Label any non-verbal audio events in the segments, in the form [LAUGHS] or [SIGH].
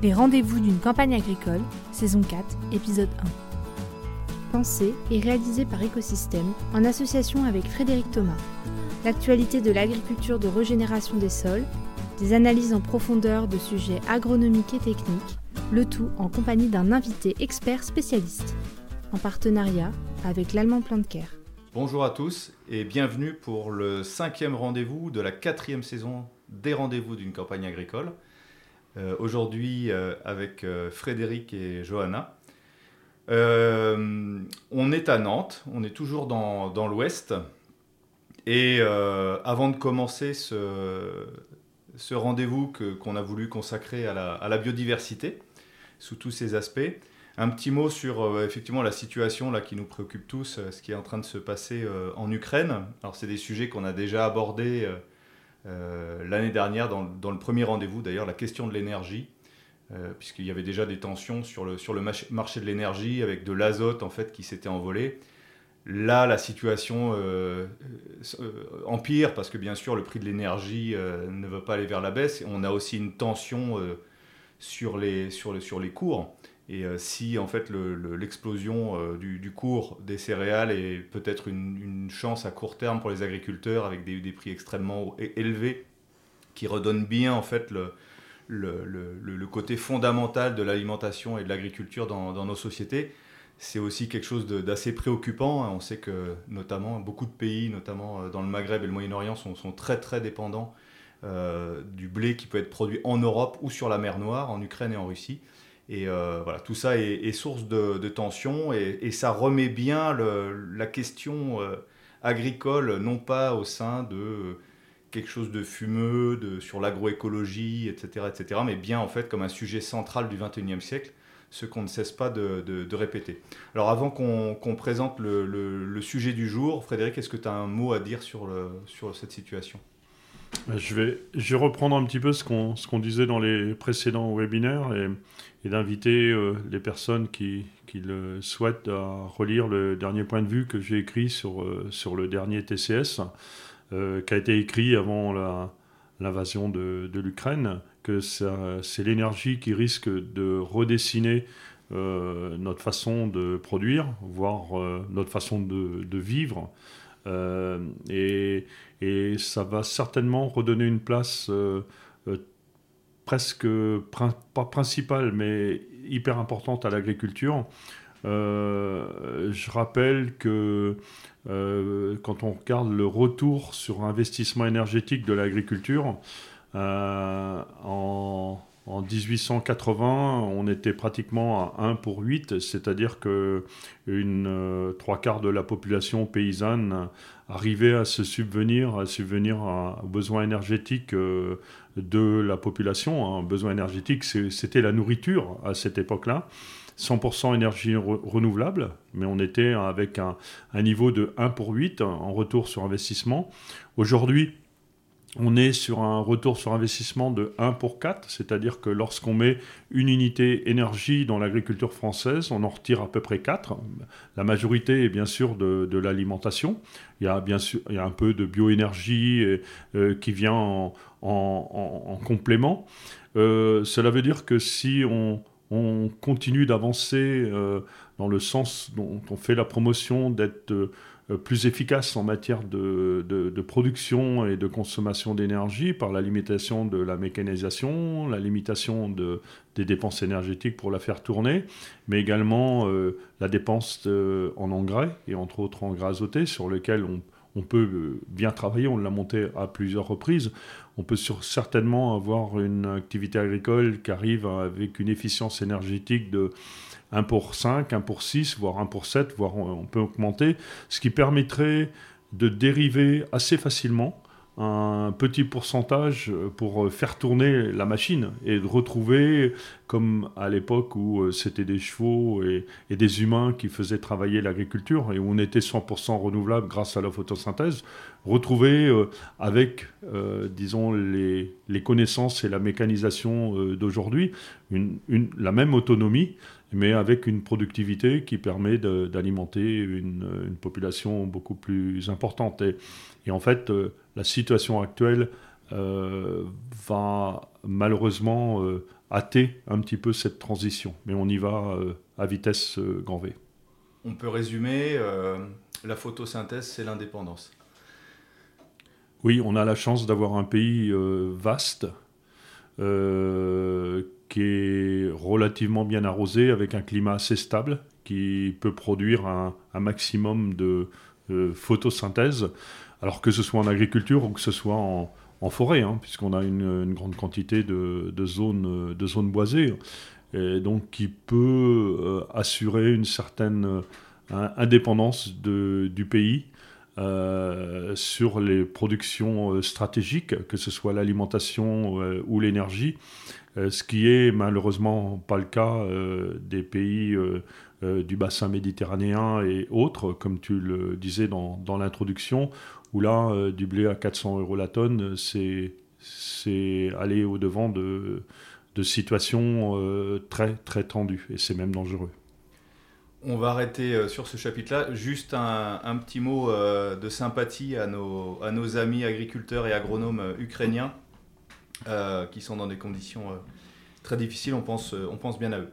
Les rendez-vous d'une campagne agricole, saison 4, épisode 1. Pensé et réalisé par Écosystème en association avec Frédéric Thomas. L'actualité de l'agriculture de régénération des sols, des analyses en profondeur de sujets agronomiques et techniques, le tout en compagnie d'un invité expert spécialiste, en partenariat avec l'Allemand Care. Bonjour à tous et bienvenue pour le cinquième rendez-vous de la quatrième saison des rendez-vous d'une campagne agricole. Euh, aujourd'hui euh, avec euh, Frédéric et Johanna. on est à Nantes, on est toujours dans, dans l'ouest. Et avant de commencer ce, ce rendez-vous qu'on a voulu consacrer à la, à la, biodiversité, sous tous ses aspects, un petit mot sur effectivement la situation là, qui nous préoccupe tous, ce qui est en train de se passer en Ukraine. Alors c'est des sujets qu'on a déjà abordés l'année dernière, dans, le premier rendez-vous d'ailleurs, la question de l'énergie, euh, puisqu'il y avait déjà des tensions sur le, marché de l'énergie avec de l'azote en fait qui s'était envolé. Là, la situation euh, empire parce que bien sûr le prix de l'énergie ne veut pas aller vers la baisse. On a aussi une tension sur les cours. Et euh, si en fait l'explosion euh, du, cours des céréales est peut-être une, chance à court terme pour les agriculteurs avec des, prix extrêmement élevés qui redonnent bien en fait le, côté fondamental de l'alimentation et de l'agriculture dans, nos sociétés, c'est aussi quelque chose d'assez préoccupant. On sait que notamment beaucoup de pays, notamment euh, dans le Maghreb et le Moyen-Orient, sont, sont, très très dépendants du blé qui peut être produit en Europe ou sur la mer Noire, en Ukraine et en Russie. Et euh, voilà, tout ça est, source de, tension et, ça remet bien la question euh, agricole, non pas au sein de quelque chose de fumeux, de, sur l'agroécologie, etc., etc., mais bien en fait comme un sujet central du XXIe siècle, ce qu'on ne cesse pas de, répéter. Alors avant qu'on présente le, sujet du jour, Frédéric, est-ce que tu as un mot à dire sur cette situation? Je vais, je vais reprendre un petit peu ce qu'on disait dans les précédents webinaires et, d'inviter euh, les personnes qui, le souhaitent à relire le dernier point de vue que j'ai écrit sur, euh, le dernier TCS, euh, qui a été écrit avant l'invasion de, de l'Ukraine, que c'est l'énergie qui risque de redessiner notre façon de produire, voire notre façon de, de vivre. et, et ça va certainement redonner une place presque pas principale, mais hyper importante à l'agriculture. Euh, je rappelle que euh, quand on regarde le retour sur investissement énergétique de l'agriculture, euh, en, en, 1880, on était pratiquement à 1 pour 8, c'est-à-dire que une trois quarts de la population paysanne arrivait à se subvenir, à subvenir aux besoins énergétiques de la population. Un besoin énergétique, c'était la nourriture à cette époque-là. 100% énergie renouvelable, mais on était avec un, un, niveau de 1 pour 8 en retour sur investissement. Aujourd'hui, on est sur un retour sur investissement de 1 pour 4, c'est-à-dire que lorsqu'on met une unité énergie dans l'agriculture française, on en retire à peu près 4. La majorité est bien sûr de, l'alimentation. Il y a bien sûr il y a un peu de bioénergie euh, qui vient en, complément. Euh, cela veut dire que si on, continue d'avancer euh, dans le sens dont on fait la promotion d'être euh, plus efficace en matière de, production et de consommation d'énergie par la limitation de la mécanisation, la limitation de, des dépenses énergétiques pour la faire tourner, mais également euh, la dépense en engrais, et entre autres engrais azotés, sur lequel on, on peut bien travailler, on l'a monté à plusieurs reprises. On peut certainement avoir une activité agricole qui arrive avec une efficience énergétique de 1 pour 5, 1 pour 6, voire 1 pour 7, voire on peut augmenter, ce qui permettrait de dériver assez facilement un petit pourcentage pour faire tourner la machine et de retrouver, comme à l'époque où euh, c'était des chevaux et, des humains qui faisaient travailler l'agriculture et où on était 100% renouvelable grâce à la photosynthèse, retrouver euh, avec, euh, disons, les, connaissances et la mécanisation d'aujourd'hui la même autonomie mais avec une productivité qui permet d'alimenter une, population beaucoup plus importante. En fait, euh, la situation actuelle euh, va malheureusement euh, hâter un petit peu cette transition. Mais on y va à vitesse grand V. On peut résumer, la photosynthèse, c'est l'indépendance. Oui, on a la chance d'avoir un pays vaste, qui est relativement bien arrosé, avec un climat assez stable, qui peut produire un, maximum de photosynthèse, alors que ce soit en agriculture ou que ce soit en, forêt, hein, puisqu'on a une, grande quantité de, zones, boisées, et donc qui peut euh, assurer une certaine euh, indépendance du pays euh, sur les productions stratégiques, que ce soit l'alimentation ou l'énergie, ce qui est malheureusement pas le cas des pays du bassin méditerranéen et autres, comme tu le disais dans l'introduction, où là, du blé à 400 euros la tonne, c'est aller au-devant de, de situations très très tendues, et c'est même dangereux. On va arrêter euh, sur ce chapitre-là. Juste un, petit mot euh, de sympathie à nos, à nos, amis agriculteurs et agronomes euh, ukrainiens qui sont dans des conditions très difficiles. On pense, on pense bien à eux.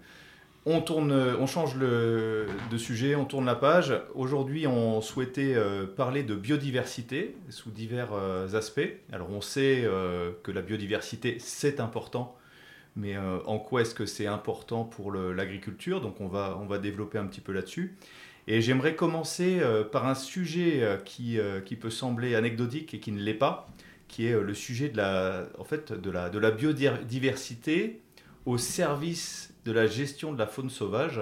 On, tourne, on change le, de sujet, on tourne la page. Aujourd'hui, on souhaitait parler de biodiversité sous divers aspects. Alors, on sait que la biodiversité, c'est important mais euh, en quoi est-ce que c'est important pour l'agriculture? Donc on va, on va développer un petit peu là-dessus. Et j'aimerais commencer euh, par un sujet euh, qui, qui peut sembler anecdotique et qui ne l'est pas, qui est le sujet de la, en fait, de la, de la biodiversité au service de la gestion de la faune sauvage.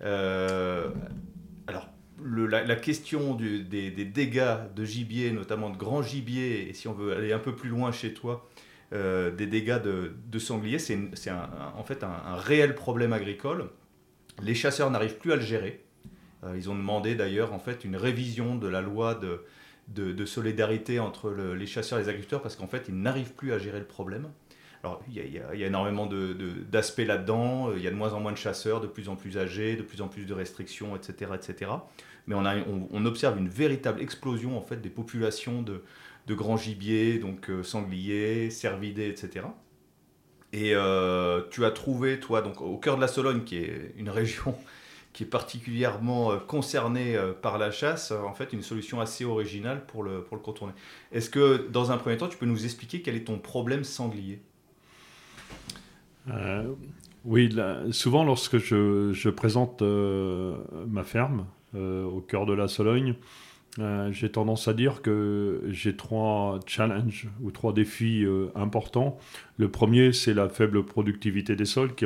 alors, la, question des, dégâts de gibier, notamment de grands gibiers, et si on veut aller un peu plus loin chez toi, euh, des dégâts de, sangliers. C'est en fait un, réel problème agricole. Les chasseurs n'arrivent plus à le gérer. Euh, ils ont demandé d'ailleurs en fait une révision de la loi de, solidarité entre les chasseurs et les agriculteurs parce qu'en fait ils n'arrivent plus à gérer le problème. Alors il y, a, énormément d'aspects là-dedans. Il y a de moins en moins de chasseurs, de plus en plus âgés, de plus en plus de restrictions, etc., etc. Mais on, observe une véritable explosion en fait des populations de, grands gibiers, donc euh, sangliers, cervidés, etc. Et euh, tu as trouvé, toi, donc au cœur de la Sologne, qui est une région [LAUGHS] qui est particulièrement euh, concernée par la chasse, en fait, une solution assez originale pour le, pour le contourner. Est-ce que, dans un premier temps, tu peux nous expliquer quel est ton problème sanglier? Oui, souvent lorsque je, présente ma ferme au cœur de la Sologne, euh, j'ai tendance à dire que j'ai trois challenges ou trois défis euh, importants. Le premier, c'est la faible productivité des sols qui,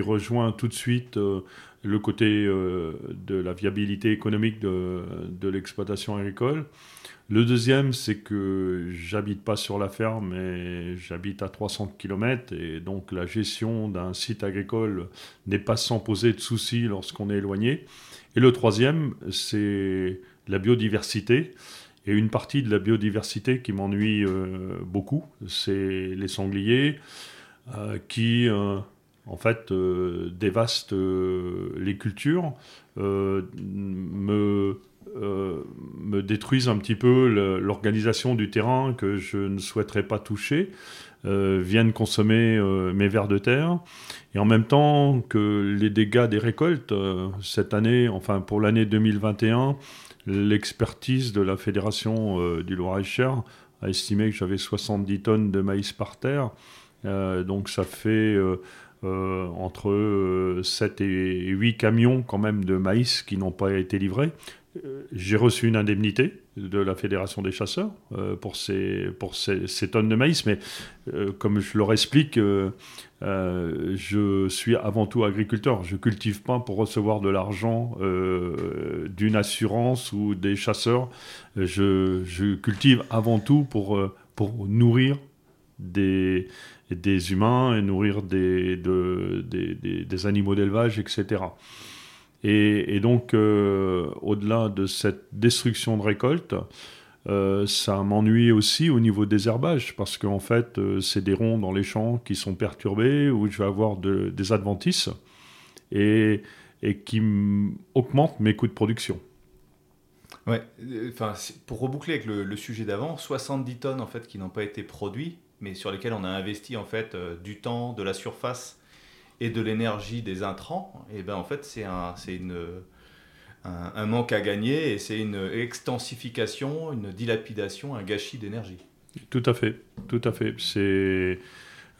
rejoint tout de suite euh, le côté de la viabilité économique de l'exploitation agricole. Le deuxième, c'est que j'habite pas sur la ferme, mais j'habite à 300 km et donc la gestion d'un site agricole n'est pas sans poser de soucis lorsqu'on est éloigné. Et le troisième, c'est la biodiversité. Et une partie de la biodiversité qui m'ennuie euh, beaucoup, c'est les sangliers euh, qui, euh, en fait, dévastent les cultures, me, me détruisent un petit peu l'organisation du terrain que je ne souhaiterais pas toucher. viennent consommer mes vers de terre et en même temps que les dégâts des récoltes cette année, enfin pour l'année 2021, L'expertise de la Fédération euh, du Loir-et-Cher a estimé que j'avais 70 tonnes de maïs par terre. Euh, donc ça fait euh, entre 7 et 8 camions quand même de maïs qui n'ont pas été livrés. J'ai reçu une indemnité de la Fédération des chasseurs pour, ces, pour ces, tonnes de maïs, mais comme je leur explique, euh, je suis avant tout agriculteur. Je cultive pas pour recevoir de l'argent euh, d'une assurance ou des chasseurs. Je, cultive avant tout pour, euh, pour nourrir des, des humains et nourrir des, des, des, animaux d'élevage, etc. Et, donc, au-delà de cette destruction de récolte, euh, ça m'ennuie aussi au niveau des herbages, parce qu'en fait, euh, c'est des ronds dans les champs qui sont perturbés, où je vais avoir des adventices, et, qui augmentent mes coûts de production. Ouais, euh, enfin, pour reboucler avec le, sujet d'avant, 70 tonnes en fait qui n'ont pas été produits, mais sur lesquels on a investi en fait du temps, de la surface et de l'énergie des intrants, et ben en fait c'est un, une, un, manque à gagner et c'est une extensification, une dilapidation, un gâchis d'énergie. Tout à fait, tout à fait. C'est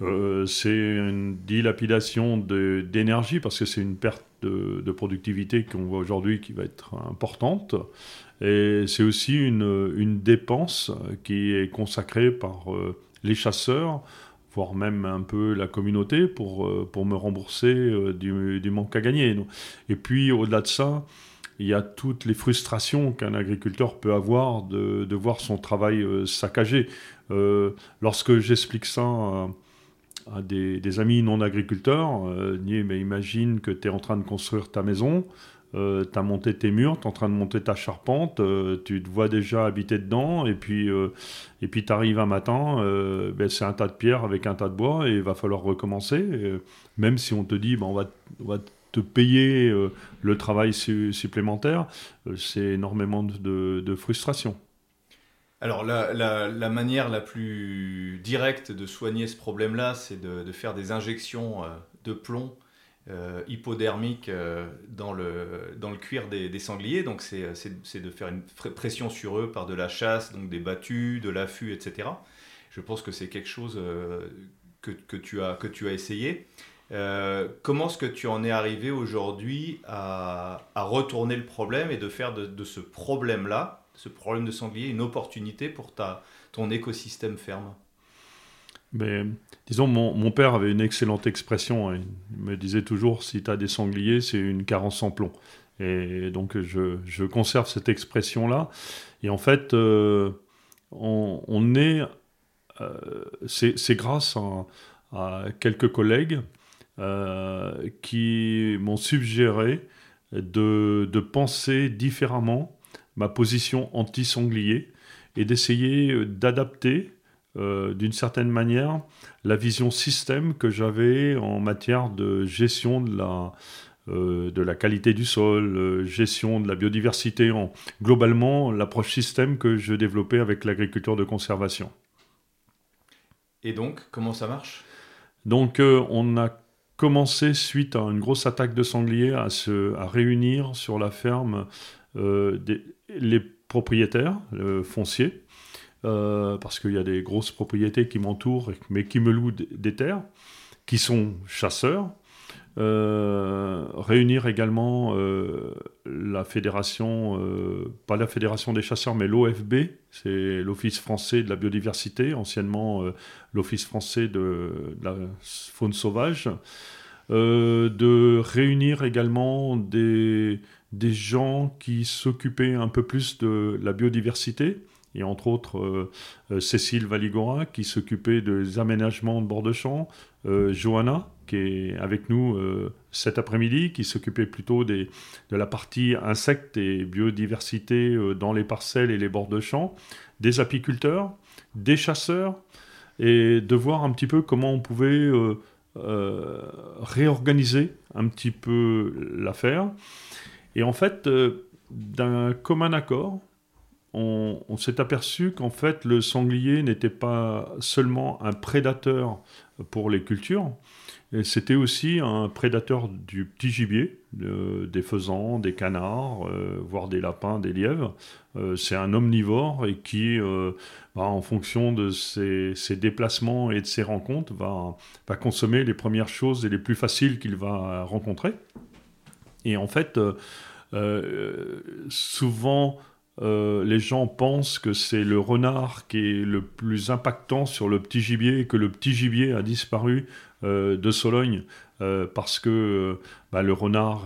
euh, une dilapidation d'énergie parce que c'est une perte de, productivité qu'on voit aujourd'hui qui va être importante. Et c'est aussi une, une, dépense qui est consacrée par euh, les chasseurs voire même un peu la communauté pour, euh, pour me rembourser euh, du, manque à gagner. Et puis au-delà de ça, il y a toutes les frustrations qu'un agriculteur peut avoir de, de voir son travail euh, saccagé. lorsque j'explique ça à, des, amis non agriculteurs, mais imagine que tu es en train de construire ta maison, euh, tu as monté tes murs, tu es en train de monter ta charpente, euh, tu te vois déjà habiter dedans, et puis euh, et puis tu arrives un matin, ben, c'est un tas de pierres avec un tas de bois, et il va falloir recommencer, même si on te dit ben, on, va, on, va, te payer le travail supplémentaire, c'est énormément de, de, frustration. Alors la, la, la, manière la plus directe de soigner ce problème-là, c'est de, de, faire des injections de plomb euh, hypodermique euh, dans, le, dans le cuir des, sangliers. Donc c'est de faire une pression sur eux par de la chasse, donc des battues, de l'affût, etc. Je pense que c'est quelque chose euh, que, que, tu as, que tu as essayé. comment est-ce que tu en es arrivé aujourd'hui à, à, retourner le problème et de faire de, de ce problème-là, ce problème de sanglier, une opportunité pour ta, ton écosystème ferme? Mais disons, mon, mon, père avait une excellente expression. Hein. Il me disait toujours si tu as des sangliers, c'est une carence en plomb. Et donc, je, je conserve cette expression-là. Et en fait, euh, on, on, est. Euh, c'est grâce à, quelques collègues euh, qui m'ont suggéré de, de penser différemment ma position anti-sanglier et d'essayer d'adapter euh, d'une certaine manière la vision système que j'avais en matière de gestion de la, euh, de la qualité du sol, euh, gestion de la biodiversité, en, globalement l'approche système que je développais avec l'agriculture de conservation. Et donc, comment ça marche? Donc, on a commencé, suite à une grosse attaque de sangliers, à, se, à réunir sur la ferme des, les propriétaires fonciers euh, parce qu'il y a des grosses propriétés qui m'entourent, mais qui me louent des terres, qui sont chasseurs. Euh, réunir également euh, la fédération, pas la fédération des chasseurs, mais l'OFB, c'est l'Office français de la biodiversité, anciennement l'Office français de, la faune sauvage. de réunir également des, des gens qui s'occupaient un peu plus de la biodiversité, et entre autres euh, euh, Cécile Valigora qui s'occupait des aménagements de bord de champ, euh, Johanna qui est avec nous cet après-midi, qui s'occupait plutôt de la partie insectes et biodiversité dans les parcelles et les bords de champ, des apiculteurs, des chasseurs, et de voir un petit peu comment on pouvait réorganiser un petit peu l'affaire. Et en fait, d'un commun accord, on, s'est aperçu qu'en fait le sanglier n'était pas seulement un prédateur pour les cultures, c'était aussi un prédateur du petit gibier, des faisans, des canards, euh, voire des lapins, des lièvres. Euh, c'est un omnivore et qui, euh, bah, en fonction de ses, déplacements et de ses rencontres, va, va, consommer les premières choses et les plus faciles qu'il va rencontrer. Et en fait, souvent, euh, les gens pensent que c'est le renard qui est le plus impactant sur le petit gibier et que le petit gibier a disparu euh, de Sologne euh, parce que bah, le renard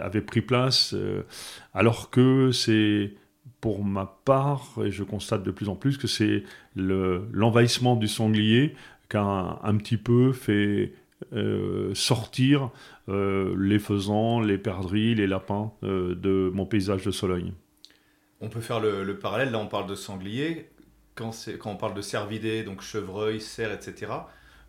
avait pris place, alors que c'est pour ma part, et je constate de plus en plus que c'est l'envahissement du sanglier qui a un, petit peu fait sortir les faisans, les perdrix, les lapins de mon paysage de Sologne. On peut faire le, parallèle, là on parle de sanglier, quand, quand on parle de cervidés, donc chevreuil, cerf, etc.,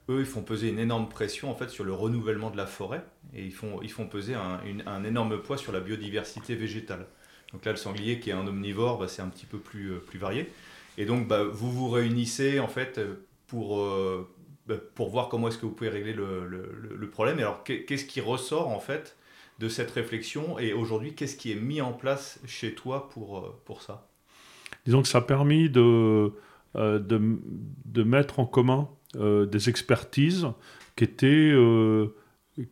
eux ils font peser une énorme pression en fait sur le renouvellement de la forêt et ils font, ils font peser un, énorme poids sur la biodiversité végétale. Donc là le sanglier qui est un omnivore, bah, c'est un petit peu plus, euh, plus varié. Et donc bah, vous vous réunissez en fait euh, pour, bah, pour voir comment est-ce que vous pouvez régler le, le, problème. Et alors, qu'est-ce qui ressort en fait de cette réflexion et aujourd'hui, qu'est-ce qui est mis en place chez toi pour, pour ça? Disons que ça a permis de, de, de mettre en commun des expertises qui étaient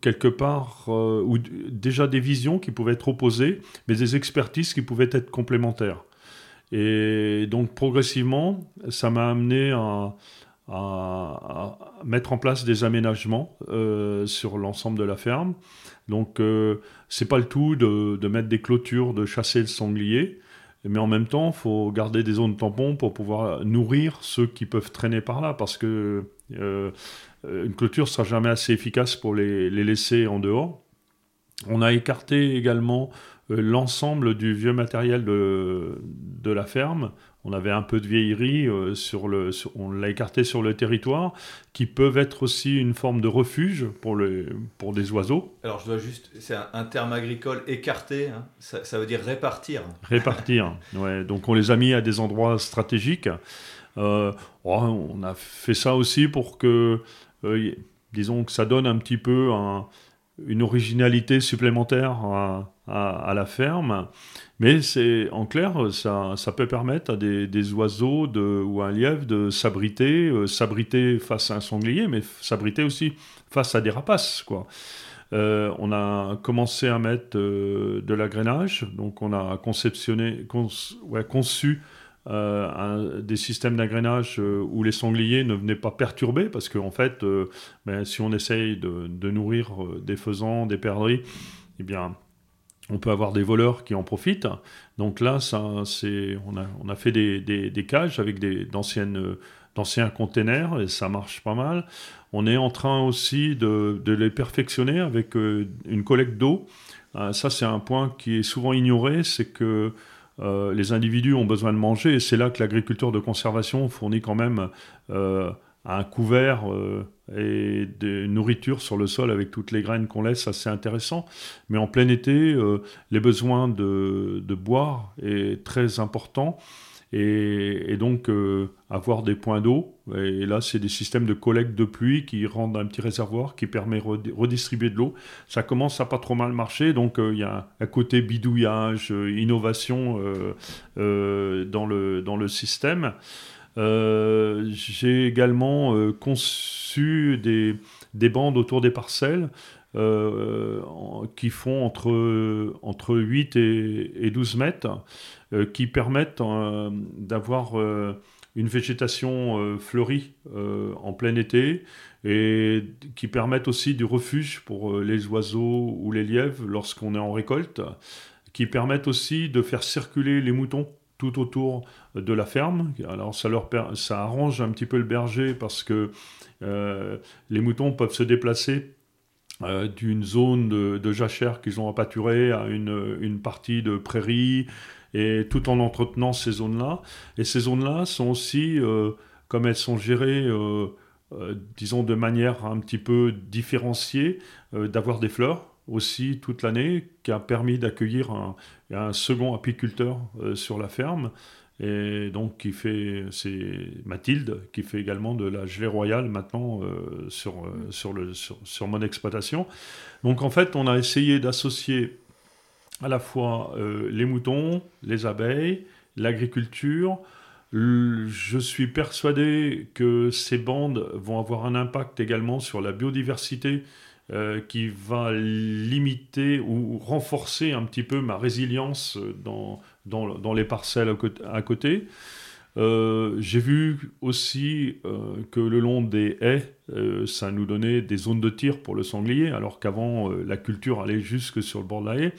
quelque part, euh, ou déjà des visions qui pouvaient être opposées, mais des expertises qui pouvaient être complémentaires. Et donc progressivement, ça m'a amené à, mettre en place des aménagements euh, sur l'ensemble de la ferme. Donc euh, c'est pas le tout de, mettre des clôtures, de chasser le sanglier, mais en même temps, il faut garder des zones tampons pour pouvoir nourrir ceux qui peuvent traîner par là, parce que euh, une clôture sera jamais assez efficace pour les, laisser en dehors. On a écarté également euh, l'ensemble du vieux matériel de, la ferme. On avait un peu de vieillerie, euh, sur le, on l'a écarté sur le territoire, qui peuvent être aussi une forme de refuge pour, le, pour des oiseaux. Alors je dois juste, c'est un, terme agricole écarté, hein. ça, veut dire répartir. Répartir, [LAUGHS] ouais. Donc on les a mis à des endroits stratégiques. Euh, oh, on a fait ça aussi pour que, euh, disons que ça donne un petit peu une originalité supplémentaire à, la ferme. Mais c'est en clair, ça, peut permettre à des, oiseaux de, ou à un lièvre de s'abriter, euh, s'abriter face à un sanglier, mais s'abriter aussi face à des rapaces. Quoi. on a commencé à mettre de l'agrainage, donc on a conçu euh, des systèmes d'agrainage euh, où les sangliers ne venaient pas perturber, parce qu'en en fait, euh, ben, si on essaye de, nourrir des faisans, des perdrix, eh bien, on peut avoir des voleurs qui en profitent. Donc là, ça, c'est, on, a, on a fait des, des, cages avec d'anciennes, d'anciens containers et ça marche pas mal. On est en train aussi de, les perfectionner avec une collecte d'eau. ça, c'est un point qui est souvent ignoré, c'est que euh, les individus ont besoin de manger et c'est là que l'agriculture de conservation fournit quand même euh, un couvert euh, et des nourritures sur le sol avec toutes les graines qu'on laisse, assez intéressant. Mais en plein été, les besoins de, de, boire est très important et, donc euh, avoir des points d'eau. Et là, c'est des systèmes de collecte de pluie qui rendent un petit réservoir qui permet de redistribuer de l'eau. Ça commence à pas trop mal marcher, donc euh, il y a un côté bidouillage, euh, innovation dans, le, dans le système. J'ai également conçu des, des bandes autour des parcelles euh, qui font entre, entre 8 et, 12 mètres, euh, qui permettent euh, d'avoir une végétation fleurie en plein été et qui permettent aussi du refuge pour les oiseaux ou les lièvres lorsqu'on est en récolte, qui permettent aussi de faire circuler les moutons tout autour de la ferme. Alors ça, leur, ça arrange un petit peu le berger parce que les moutons peuvent se déplacer euh, d'une zone de, jachère qu'ils ont pâturer à une, partie de prairie, et tout en entretenant ces zones-là. Et ces zones-là sont aussi, euh, comme elles sont gérées, euh, disons, de manière un petit peu différenciée, d'avoir des fleurs aussi toute l'année, qui a permis d'accueillir un, un, second apiculteur sur la ferme et donc qui fait, c'est Mathilde qui fait également de la gelée royale maintenant euh, sur, euh, sur, le, sur, mon exploitation. Donc en fait, on a essayé d'associer à la fois euh, les moutons, les abeilles, l'agriculture. Je suis persuadé que ces bandes vont avoir un impact également sur la biodiversité qui va limiter ou renforcer un petit peu ma résilience dans, dans, les parcelles à côté. Euh, j'ai vu aussi euh, que le long des haies, euh, ça nous donnait des zones de tir pour le sanglier, alors qu'avant, la culture allait jusque sur le bord de la haie.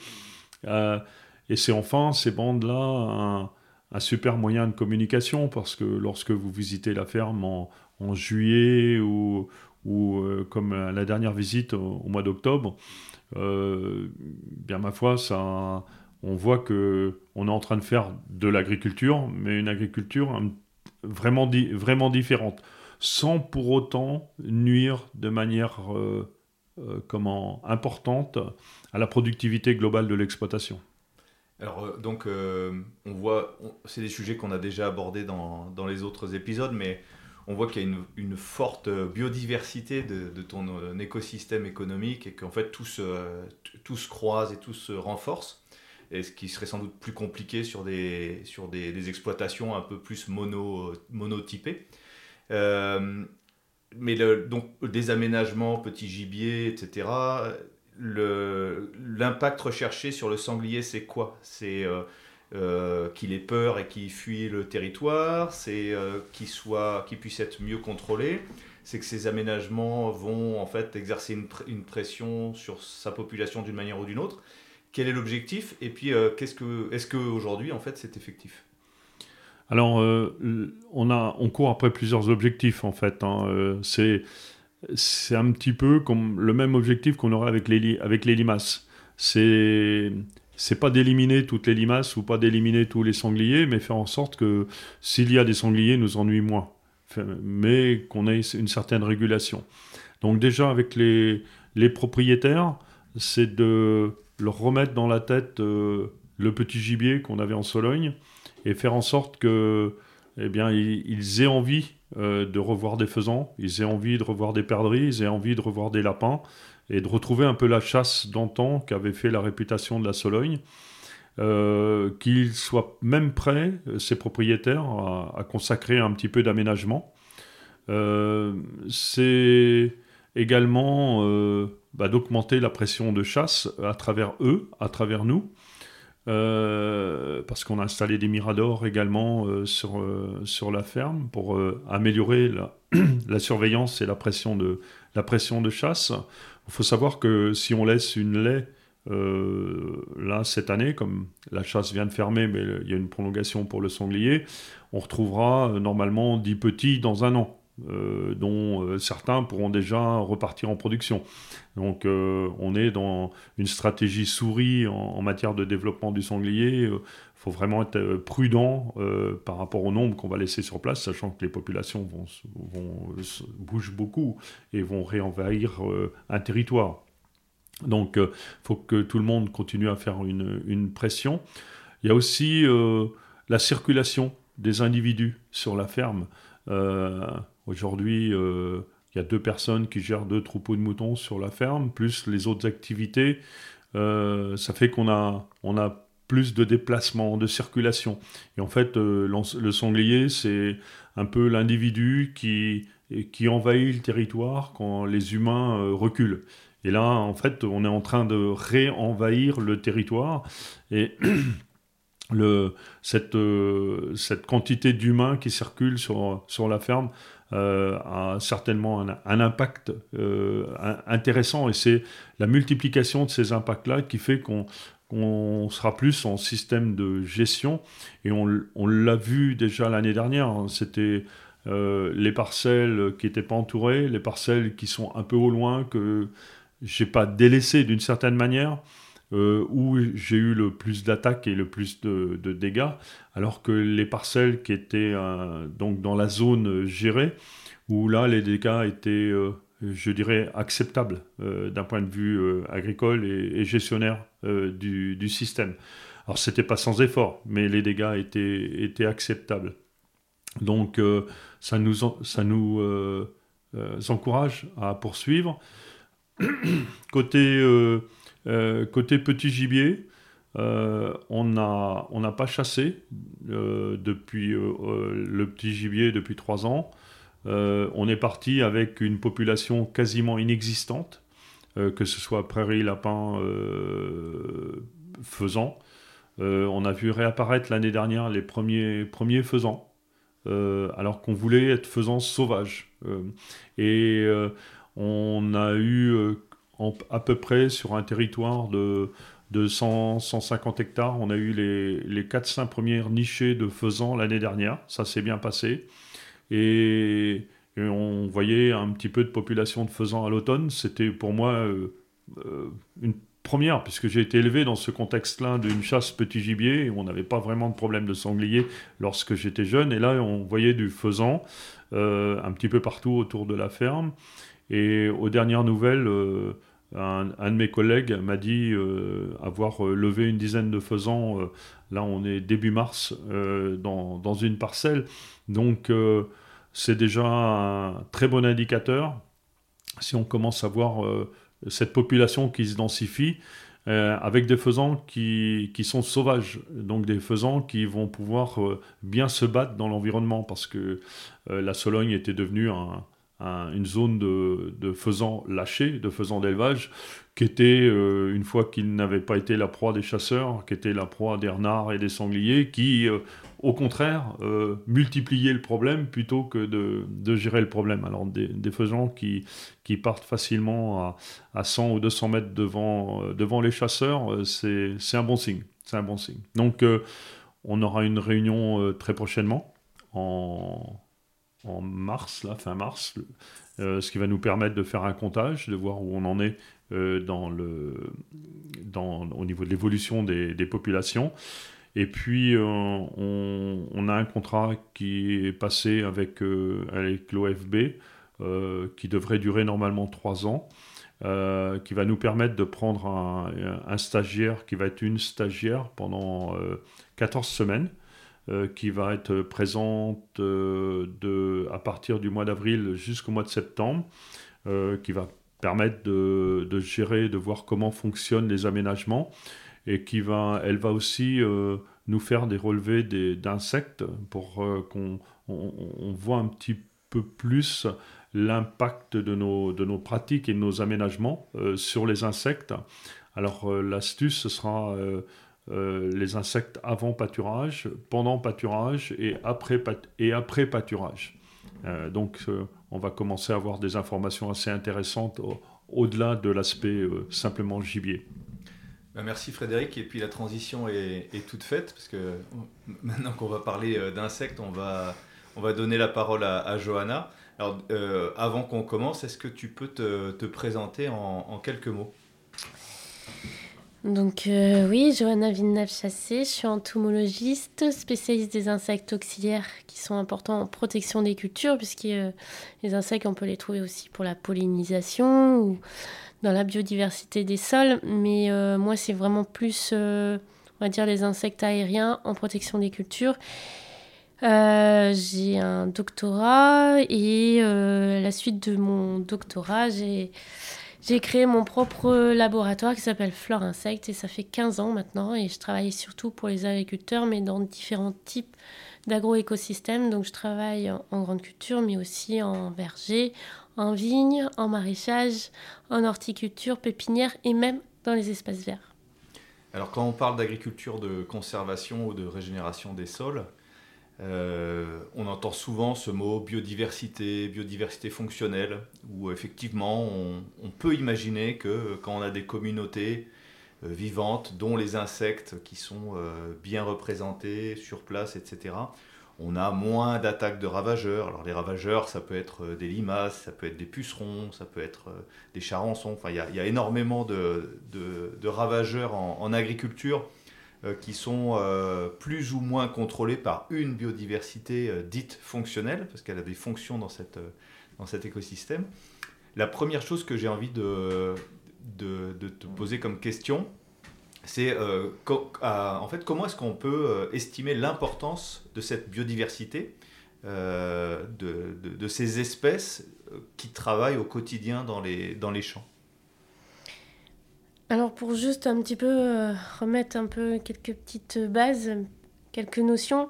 et c'est enfin ces bandes-là un, super moyen de communication, parce que lorsque vous visitez la ferme en, juillet ou, ou comme la dernière visite au, mois d'octobre, bien ma foi, ça on voit que on est en train de faire de l'agriculture, mais une agriculture vraiment, vraiment différente, sans pour autant nuire de manière euh, euh, comment, importante à la productivité globale de l'exploitation. Alors, euh, donc, on voit, c'est des sujets qu'on a déjà abordés dans, dans, les autres épisodes, mais on voit qu'il y a une, forte biodiversité de, ton écosystème économique et qu'en fait tout se, croise et tout se renforce et ce qui serait sans doute plus compliqué sur des, sur des, exploitations un peu plus mono, monotypées. Euh, mais donc des aménagements, petits gibiers, etc. L'impact recherché sur le sanglier, c'est quoi? C'est euh, euh, qu'il ait peur et qu'il fuit le territoire, c'est qu'il soit, qu'il puisse être mieux contrôlé, c'est que ces aménagements vont en fait exercer une, pression sur sa population d'une manière ou d'une autre. Quel est l'objectif? Et puis euh, qu'est-ce que est-ce qu'aujourd'hui en fait c'est effectif? Alors euh, on a on court après plusieurs objectifs en fait hein. euh, c'est c'est un petit peu comme le même objectif qu'on aurait avec les avec les limaces. C'est c'est pas d'éliminer toutes les limaces ou pas d'éliminer tous les sangliers mais faire en sorte que s'il y a des sangliers nous ennuie moins. Mais qu'on ait une certaine régulation. Donc déjà avec les les propriétaires c'est de leur remettre dans la tête euh, le petit gibier qu'on avait en Sologne et faire en sorte que, eh bien, ils, aient envie euh, de revoir des faisans, ils aient envie de revoir des perdrix, ils aient envie de revoir des lapins et de retrouver un peu la chasse d'antan qu'avait fait la réputation de la Sologne. Euh, qu'ils soient même prêts, ces propriétaires, à, consacrer un petit peu d'aménagement. c'est également bah, d'augmenter la pression de chasse à travers eux, à travers nous. Euh, parce qu'on a installé des miradors également euh, sur, euh, sur la ferme pour améliorer la, [CLEARS THROAT] la, surveillance et la pression de, la pression de chasse. Il faut savoir que si on laisse une lait là cette année, comme la chasse vient de fermer, mais il y a une prolongation pour le sanglier, on retrouvera normalement 10 petits dans un an. Euh, dont euh, certains pourront déjà repartir en production. Donc euh, on est dans une stratégie souris en, matière de développement du sanglier. Faut vraiment être prudent par rapport au nombre qu'on va laisser sur place, sachant que les populations vont, vont bougent beaucoup et vont réenvahir un territoire. Donc il faut que tout le monde continue à faire une, une pression. Il y a aussi la circulation des individus sur la ferme. Aujourd'hui, euh, il y a deux personnes qui gèrent deux troupeaux de moutons sur la ferme, plus les autres activités. Euh, ça fait qu'on a, on a plus de déplacements, de circulation. Et en fait, euh, le sanglier, c'est un peu l'individu qui, qui envahit le territoire quand les humains reculent. Et là, en fait, on est en train de réenvahir le territoire. Et [CLEARS THROAT] le, cette, cette quantité d'humains qui circulent sur, sur la ferme, euh, a certainement un, impact euh, intéressant et c'est la multiplication de ces impacts-là qui fait qu'on sera plus en système de gestion et on, l'a vu déjà l'année dernière, hein. c'était euh, les parcelles qui n'étaient pas entourées, les parcelles qui sont un peu au loin, que j'ai pas délaissées d'une certaine manière. Euh, où j'ai eu le plus d'attaques et le plus de, dégâts, alors que les parcelles qui étaient euh, donc dans la zone gérée, où là les dégâts étaient, je dirais, acceptables d'un point de vue agricole et, gestionnaire du, du, système. Alors c'était pas sans effort, mais les dégâts étaient, étaient acceptables. Donc ça nous, ça nous encourage à poursuivre. [COUGHS] Côté euh, côté petit gibier, euh, on n'a pas chassé euh, depuis le petit gibier depuis trois ans. On est parti avec une population quasiment inexistante, que ce soit prairie, lapin, faisan. on a vu réapparaître l'année dernière les premiers, faisans, alors qu'on voulait être faisans sauvages. et on a eu à peu près sur un territoire de, de 100, 150 hectares. On a eu les, les 4-5 premières nichées de faisans l'année dernière. Ça s'est bien passé. Et, on voyait un petit peu de population de faisans à l'automne. C'était pour moi euh, euh, une première, puisque j'ai été élevé dans ce contexte-là d'une chasse petit gibier, et on n'avait pas vraiment de problème de sanglier lorsque j'étais jeune. Et là, on voyait du faisan euh, un petit peu partout autour de la ferme. Et aux dernières nouvelles, euh, un, de mes collègues m'a dit euh, avoir euh, levé une dizaine de faisans. là, on est début mars dans, dans, une parcelle. Donc, c'est déjà un très bon indicateur. Si on commence à voir euh, cette population qui se densifie, euh, avec des faisans qui, qui, sont sauvages, donc des faisans qui vont pouvoir bien se battre dans l'environnement, parce que la Sologne était devenue un, une zone de, de faisans lâchés, de faisans d'élevage, qui était, euh, une fois qu'ils n'avaient pas été la proie des chasseurs, qui était la proie des renards et des sangliers, qui, euh, au contraire, euh, multipliaient le problème plutôt que de, gérer le problème. Alors des, des faisans qui, partent facilement à, à, 100 ou 200 mètres devant, devant les chasseurs, c'est un bon signe. C'est un bon signe. Donc on aura une réunion très prochainement en en mars, là, fin mars, euh, ce qui va nous permettre de faire un comptage, de voir où on en est euh, dans le, dans, au niveau de l'évolution des, des, populations. Et puis, euh, on, a un contrat qui est passé avec, avec l'OFB, qui devrait durer normalement trois ans. qui va nous permettre de prendre un, un, stagiaire qui va être une stagiaire pendant 14 semaines, euh, qui va être présente euh, de, à partir du mois d'avril jusqu'au mois de septembre, euh, qui va permettre de, de, gérer, de voir comment fonctionnent les aménagements, et qui va, elle va aussi nous faire des relevés d'insectes pour qu'on on, voit un petit peu plus l'impact de nos, de nos pratiques et de nos aménagements sur les insectes. Alors l'astuce, ce sera les insectes avant pâturage, pendant pâturage et après, et après pâturage. Euh, donc euh, on va commencer à avoir des informations assez intéressantes au-delà de l'aspect simplement gibier. Ben, merci Frédéric, et puis la transition est, toute faite, parce que maintenant qu'on va parler d'insectes, on va, on va donner la parole à, Johanna. Alors avant qu'on commence, est-ce que tu peux te, présenter en quelques mots? Donc euh, oui, Johanna Villeneuve-Chassé, je suis entomologiste, spécialiste des insectes auxiliaires qui sont importants en protection des cultures, puisque euh, les insectes, on peut les trouver aussi pour la pollinisation ou dans la biodiversité des sols. Mais euh, moi, c'est vraiment plus, on va dire, les insectes aériens en protection des cultures. j'ai un doctorat et la suite de mon doctorat, j'ai j'ai créé mon propre laboratoire qui s'appelle Flore Insect et ça fait 15 ans maintenant et je travaille surtout pour les agriculteurs mais dans différents types d'agroécosystèmes. Donc je travaille en grande culture mais aussi en verger, en vigne, en maraîchage, en horticulture, pépinière et même dans les espaces verts. Alors quand on parle d'agriculture de conservation ou de régénération des sols, euh, on entend souvent ce mot biodiversité, biodiversité fonctionnelle, où effectivement on, peut imaginer que quand on a des communautés euh, vivantes, dont les insectes qui sont euh, bien représentés sur place, etc., on a moins d'attaques de ravageurs. Alors les ravageurs, ça peut être des limaces, ça peut être des pucerons, ça peut être des charançons. Enfin, il y, a énormément de, ravageurs en agriculture qui sont euh, plus ou moins contrôlés par une biodiversité euh, dite fonctionnelle, parce qu'elle a des fonctions dans, cette, dans cet écosystème. La première chose que j'ai envie de, de, te poser comme question, c'est en fait comment est-ce qu'on peut estimer l'importance de cette biodiversité, de, de, ces espèces qui travaillent au quotidien dans les, dans les champs? Alors pour juste un petit peu euh, remettre un peu quelques petites bases, quelques notions.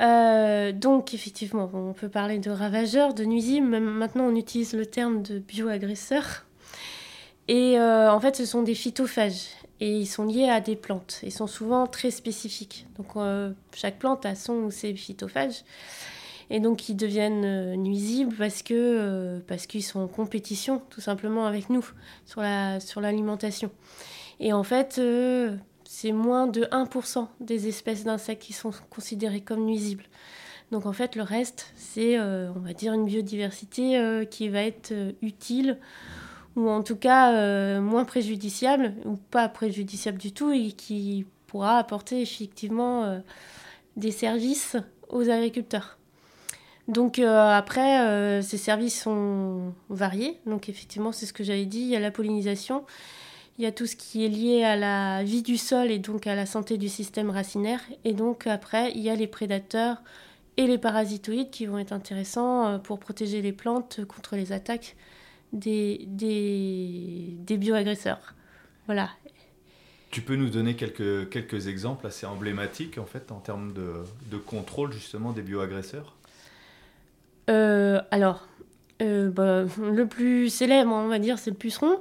Euh, donc effectivement, on peut parler de ravageurs, de nuisibles. Maintenant, on utilise le terme de bioagresseurs. Et euh, en fait, ce sont des phytophages et ils sont liés à des plantes. Ils sont souvent très spécifiques. Donc chaque plante a son ou ses phytophages et donc ils deviennent euh, nuisibles parce que euh, parce qu'ils sont en compétition tout simplement avec nous sur la sur l'alimentation. Et en fait, euh, c'est moins de 1% des espèces d'insectes qui sont considérées comme nuisibles. Donc en fait, le reste, c'est, on va dire, une biodiversité qui va être utile ou en tout cas moins préjudiciable ou pas préjudiciable du tout et qui pourra apporter effectivement des services aux agriculteurs. Donc euh, après, euh, ces services sont variés. Donc effectivement, c'est ce que j'avais dit, il y a la pollinisation, il y a tout ce qui est lié à la vie du sol et donc à la santé du système racinaire. Et donc après, il y a les prédateurs et les parasitoïdes qui vont être intéressants pour protéger les plantes contre les attaques des, des, des bioagresseurs. Voilà. Tu peux nous donner quelques, quelques exemples assez emblématiques en fait en termes de, de contrôle justement des bioagresseurs? Euh, Alors, euh, bah, le plus célèbre, on va dire, c'est le puceron.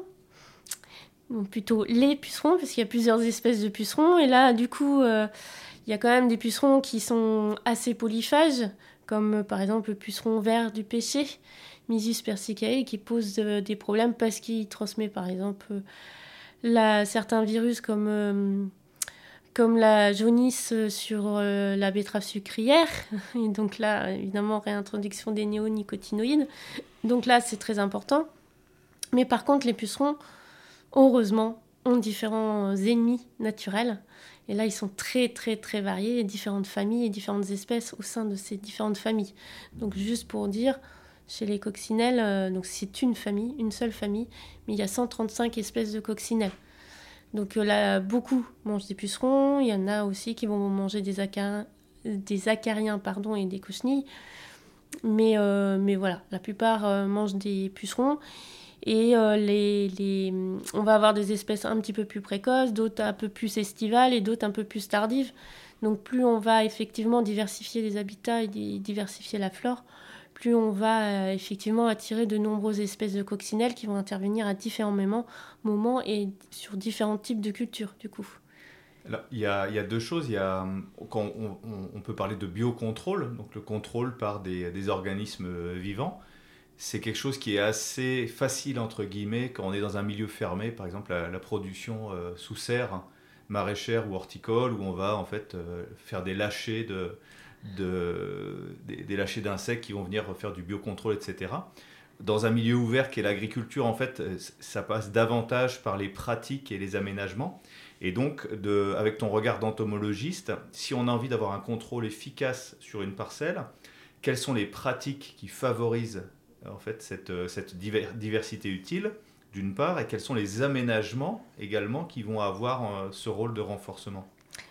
Donc plutôt les pucerons, parce qu'il y a plusieurs espèces de pucerons. Et là, du coup, euh, il y a quand même des pucerons qui sont assez polyphages, comme par exemple le puceron vert du péché, Mysis persicae, qui pose des problèmes parce qu'il transmet par exemple certains virus comme, comme la jaunisse sur euh, la betterave sucrière. [LAUGHS] Et donc là, évidemment, réintroduction des néonicotinoïdes. Donc là, c'est très important. Mais par contre, les pucerons, heureusement, ont différents ennemis naturels. Et là, ils sont très, très, très variés, différentes familles et différentes espèces au sein de ces différentes familles. Donc, juste pour dire, chez les coccinelles, euh, c'est une famille, une seule famille, mais il y a 135 espèces de coccinelles. Donc euh, là, beaucoup mangent des pucerons, il y en a aussi qui vont manger des, acariens pardon, et des cochenilles. Mais, euh, mais voilà, la plupart mangent des pucerons. Et les, les, on va avoir des espèces un petit peu plus précoces, d'autres un peu plus estivales et d'autres un peu plus tardives. Donc plus on va effectivement diversifier les habitats et diversifier la flore, plus on va euh, effectivement attirer de nombreuses espèces de coccinelles qui vont intervenir à différents moments, et sur différents types de cultures, du coup. il, y a, deux choses. Quand on, peut parler de biocontrôle, donc le contrôle par des, organismes euh, vivants. C'est quelque chose qui est assez facile, entre guillemets, quand on est dans un milieu fermé, par exemple la, production euh, sous serre, maraîchère ou horticole, où on va en fait faire des lâchers de, de, des, lâchers d'insectes qui vont venir faire du biocontrôle, etc. Dans un milieu ouvert qui est l'agriculture, en fait, ça passe davantage par les pratiques et les aménagements. Et donc, avec ton regard d'entomologiste, si on a envie d'avoir un contrôle efficace sur une parcelle, quelles sont les pratiques qui favorisent en fait cette, cette diversité utile d'une part, et quels sont les aménagements également qui vont avoir euh, ce rôle de renforcement?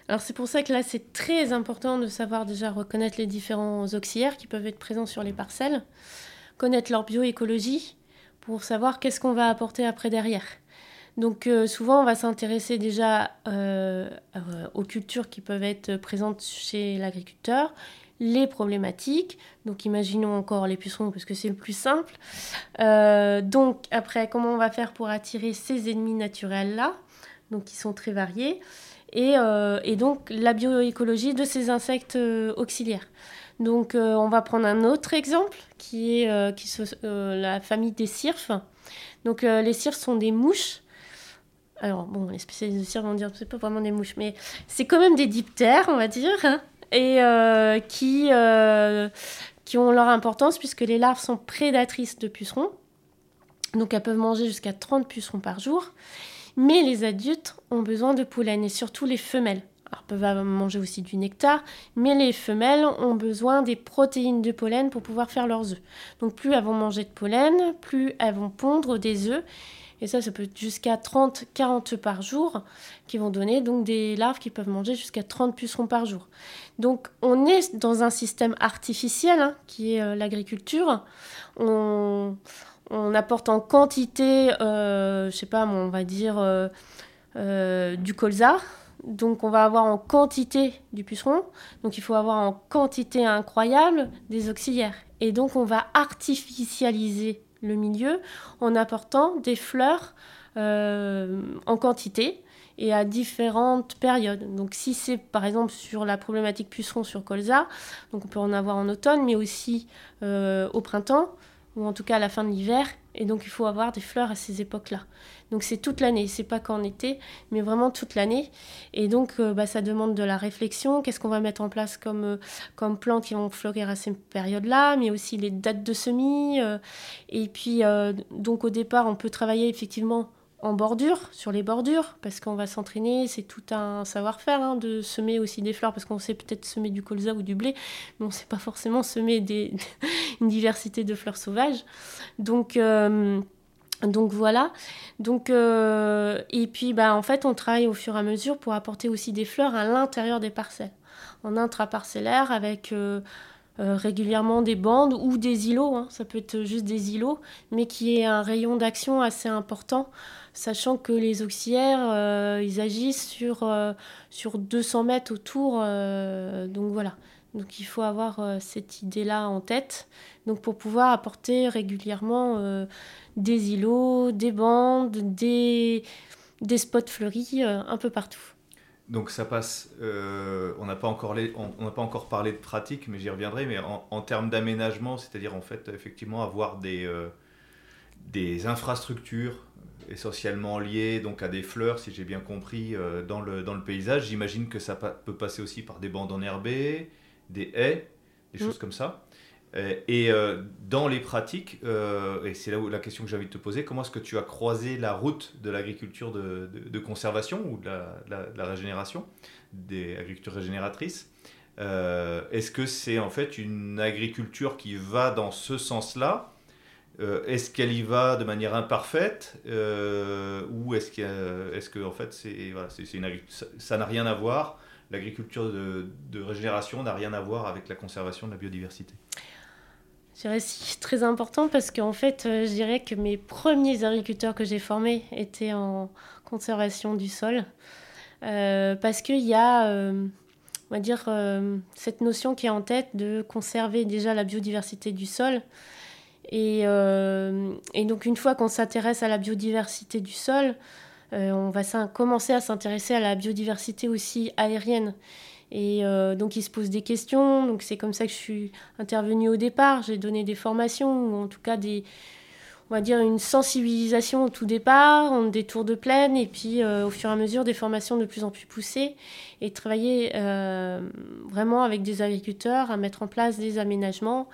Alors c'est pour ça que là c'est très important de savoir déjà reconnaître les différents auxiliaires qui peuvent être présents sur les parcelles, connaître leur bioécologie pour savoir qu'est-ce qu'on va apporter après derrière. Donc euh, souvent on va s'intéresser déjà euh, euh, aux cultures qui peuvent être présentes chez l'agriculteur, les problématiques. Donc imaginons encore les pucerons parce que c'est le plus simple. donc après comment on va faire pour attirer ces ennemis naturels là, donc qui sont très variés. Euh, et, donc la bioécologie de ces insectes euh, auxiliaires. Donc euh, on va prendre un autre exemple qui est qui la famille des cirfes. Donc les cirfes sont des mouches. Alors bon, les spécialistes de cirfes vont dire que c'est pas vraiment des mouches, mais c'est quand même des diptères, on va dire, hein, et qui qui ont leur importance puisque les larves sont prédatrices de pucerons. Donc elles peuvent manger jusqu'à 30 pucerons par jour. Mais les adultes ont besoin de pollen et surtout les femelles. Alors, peuvent manger aussi du nectar, mais les femelles ont besoin des protéines de pollen pour pouvoir faire leurs œufs. Donc plus elles vont manger de pollen, plus elles vont pondre des œufs. Et ça, ça peut être jusqu'à 30-40 œufs par jour, qui vont donner donc des larves qui peuvent manger jusqu'à 30 pucerons par jour. Donc on est dans un système artificiel, hein, qui est euh, l'agriculture. On on apporte en quantité, euh, je sais pas, on va dire euh, euh, du colza. Donc on va avoir en quantité du puceron. Donc il faut avoir en quantité incroyable des auxiliaires. Et donc on va artificialiser le milieu en apportant des fleurs en quantité et à différentes périodes. Donc si c'est par exemple sur la problématique puceron sur colza, donc on peut en avoir en automne, mais aussi au printemps ou en tout cas à la fin de l'hiver. Et donc il faut avoir des fleurs à ces époques-là. Donc c'est toute l'année, c'est pas qu'en été, mais vraiment toute l'année. Et donc euh, bah, ça demande de la réflexion. Qu'est-ce qu'on va mettre en place comme, euh, plantes qui vont fleurir à ces périodes-là, mais aussi les dates de semis. Euh. et puis donc au départ, on peut travailler effectivement en bordure, sur les bordures, parce qu'on va s'entraîner, c'est tout un savoir-faire hein, de semer aussi des fleurs, parce qu'on sait peut-être semer du colza ou du blé, mais on ne sait pas forcément semer des, [LAUGHS] une diversité de fleurs sauvages. Donc, euh, voilà. Donc, euh, et puis bah, en fait, on travaille au fur et à mesure pour apporter aussi des fleurs à l'intérieur des parcelles, en intraparcellaire, avec... Euh, régulièrement des bandes ou des îlots, hein. ça peut être juste des îlots, mais qui aient un rayon d'action assez important, sachant que les auxiliaires, ils agissent sur, sur 200 mètres autour. donc voilà. Donc il faut avoir cette idée-là en tête. Donc pour pouvoir apporter régulièrement des îlots, des bandes, des, des spots fleuris un peu partout. Donc ça passe, euh, on n'a pas, encore on, pas encore parlé de pratique, mais j'y reviendrai, mais en, termes d'aménagement, c'est-à-dire en fait effectivement avoir des, euh, des infrastructures essentiellement liées donc à des fleurs, si j'ai bien compris, euh, dans, le, dans le paysage. J'imagine que ça peut passer aussi par des bandes enherbées, des haies, des choses mm. comme ça. Euh, et euh, dans les pratiques, euh, et c'est là où la question que j'ai envie de te poser, comment est-ce que tu as croisé la route de l'agriculture de, conservation ou de la, régénération, des agricultures régénératrices? Est-ce que c'est en fait une agriculture qui va dans ce sens-là? Est-ce qu'elle y va de manière imparfaite? Ou est-ce est que en fait, c'est, voilà, ça n'a rien à voir. L'agriculture de régénération n'a rien à voir avec la conservation de la biodiversité je dirais c'est très important parce qu'en fait, euh, je dirais que mes premiers agriculteurs que j'ai formés étaient en conservation du sol. Euh, parce qu'il y a, euh, on va dire, cette notion qui est en tête de conserver déjà la biodiversité du sol. Et, et donc, une fois qu'on s'intéresse à la biodiversité du sol, on va commencer à s'intéresser à la biodiversité aussi aérienne. Et euh, donc, il se pose des questions. Donc, c'est comme ça que je suis intervenue au départ. J'ai donné des formations, ou en tout cas, des, on va dire une sensibilisation au tout départ, des tours de plaine, et puis euh, au fur et à mesure, des formations de plus en plus poussées. Et travailler euh, vraiment avec des agriculteurs à mettre en place des aménagements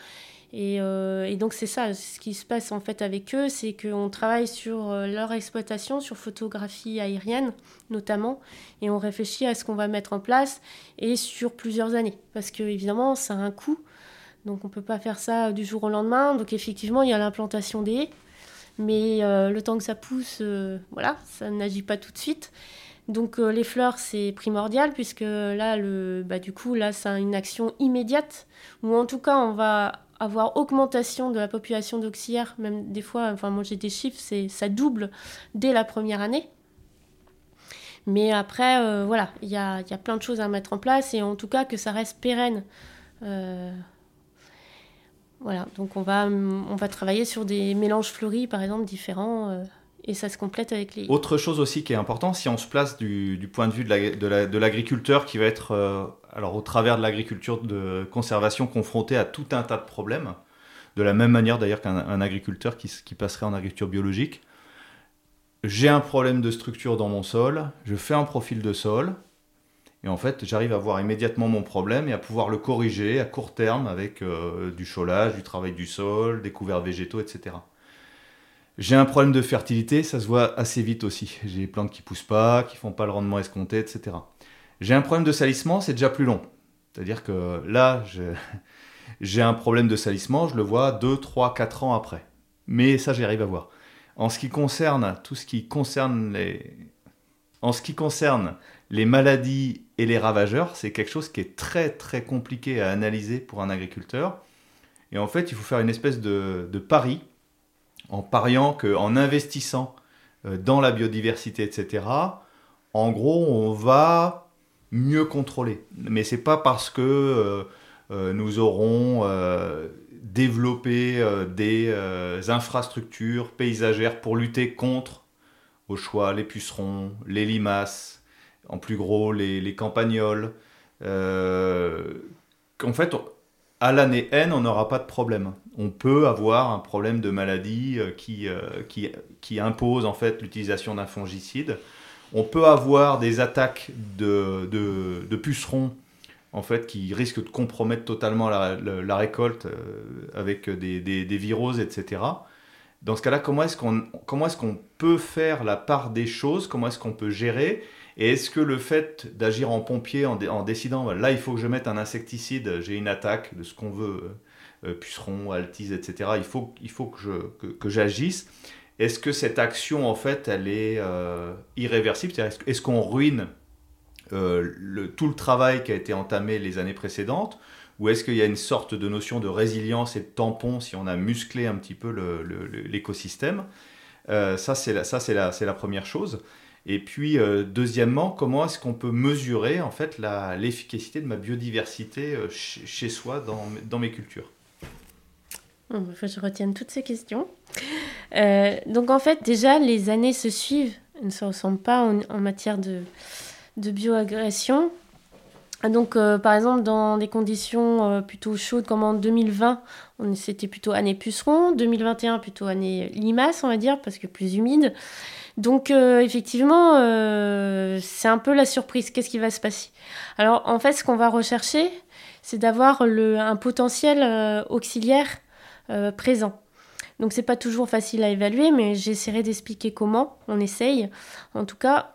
euh, et, donc c'est ça, ce qui se passe en fait avec eux, c'est qu'on travaille sur euh, leur exploitation, sur photographie aérienne notamment, et on réfléchit à ce qu'on va mettre en place et sur plusieurs années, parce que évidemment ça a un coût, donc on ne peut pas faire ça du jour au lendemain. Donc effectivement il y a l'implantation des haies, mais euh, le temps que ça pousse, voilà, ça n'agit pas tout de suite. Donc les fleurs, c'est primordial puisque là, le, bah, du coup, là, c'est une action immédiate, ou en tout cas, on va avoir augmentation de la population d'auxiliaires, même des fois, enfin moi j'ai des chiffres, c'est ça double dès la première année. Mais après, euh, voilà, il y a, y a, plein de choses à mettre en place et en tout cas que ça reste pérenne. Euh, voilà, donc on va, travailler sur des mélanges fleuris, par exemple, différents. Euh, et ça se complète avec les... Autre chose aussi qui est important, si on se place du, point de vue de l'agriculteur qui va être, euh, alors au travers de l'agriculture de conservation, confronté à tout un tas de problèmes, de la même manière d'ailleurs qu'un agriculteur qui, qui, passerait en agriculture biologique, j'ai un problème de structure dans mon sol, je fais un profil de sol, et en fait j'arrive à voir immédiatement mon problème et à pouvoir le corriger à court terme avec euh, du cholage, du travail du sol, des couverts végétaux, etc. J'ai un problème de fertilité, ça se voit assez vite aussi. J'ai des plantes qui poussent pas, qui font pas le rendement escompté, etc. J'ai un problème de salissement, c'est déjà plus long. C'est-à-dire que là, [LAUGHS] j'ai un problème de salissement, je le vois 2, 3, 4 ans après. Mais ça, j'arrive à voir. En ce qui concerne tout ce qui concerne les, en ce qui concerne les maladies et les ravageurs, c'est quelque chose qui est très très compliqué à analyser pour un agriculteur. Et en fait, il faut faire une espèce de pari en pariant qu'en investissant euh, dans la biodiversité, etc., en gros, on va mieux contrôler. Mais c'est pas parce que euh, euh, nous aurons développé des infrastructures paysagères pour lutter contre, au choix, les pucerons, les limaces, en plus gros, les, campagnols, qu'en fait, à l'année N, on n'aura pas de problème. On peut avoir un problème de maladie euh, qui, euh, qui, qui impose en fait l'utilisation d'un fongicide. On peut avoir des attaques de, de, pucerons en fait qui risquent de compromettre totalement la, récolte euh, avec des, des, viroses, etc. Dans ce cas-là, comment est-ce qu'on est qu'on peut faire la part des choses? Comment est-ce qu'on peut gérer? Et est-ce que le fait d'agir en pompier en, décidant, là il faut que je mette un insecticide, j'ai une attaque de ce qu'on veut, euh, euh, puceron, altise, etc., il faut, il faut que, que, j'agisse, est-ce que cette action en fait elle est euh, irréversible? Est-ce qu'on ruine le, tout le travail qui a été entamé les années précédentes? Ou est-ce qu'il y a une sorte de notion de résilience et de tampon si on a musclé un petit peu l'écosystème? Ça, c'est la, la, la, première chose. Et puis, deuxièmement, comment est-ce qu'on peut mesurer en fait l'efficacité de ma biodiversité chez, soi dans, dans mes cultures? Il faut que je retienne toutes ces questions. donc en fait, déjà, les années se suivent ne se ressemblent pas en, matière de, de bioagression. Donc, euh, par exemple, dans des conditions euh, plutôt chaudes comme en 2020, c'était plutôt année puceron, 2021 plutôt année limace, on va dire, parce que plus humide. Donc, euh, effectivement, c'est un peu la surprise. Qu'est-ce qui va se passer? Alors, en fait, ce qu'on va rechercher, c'est d'avoir un potentiel auxiliaire présent. Donc c'est pas toujours facile à évaluer, mais j'essaierai d'expliquer comment. On essaye, en tout cas.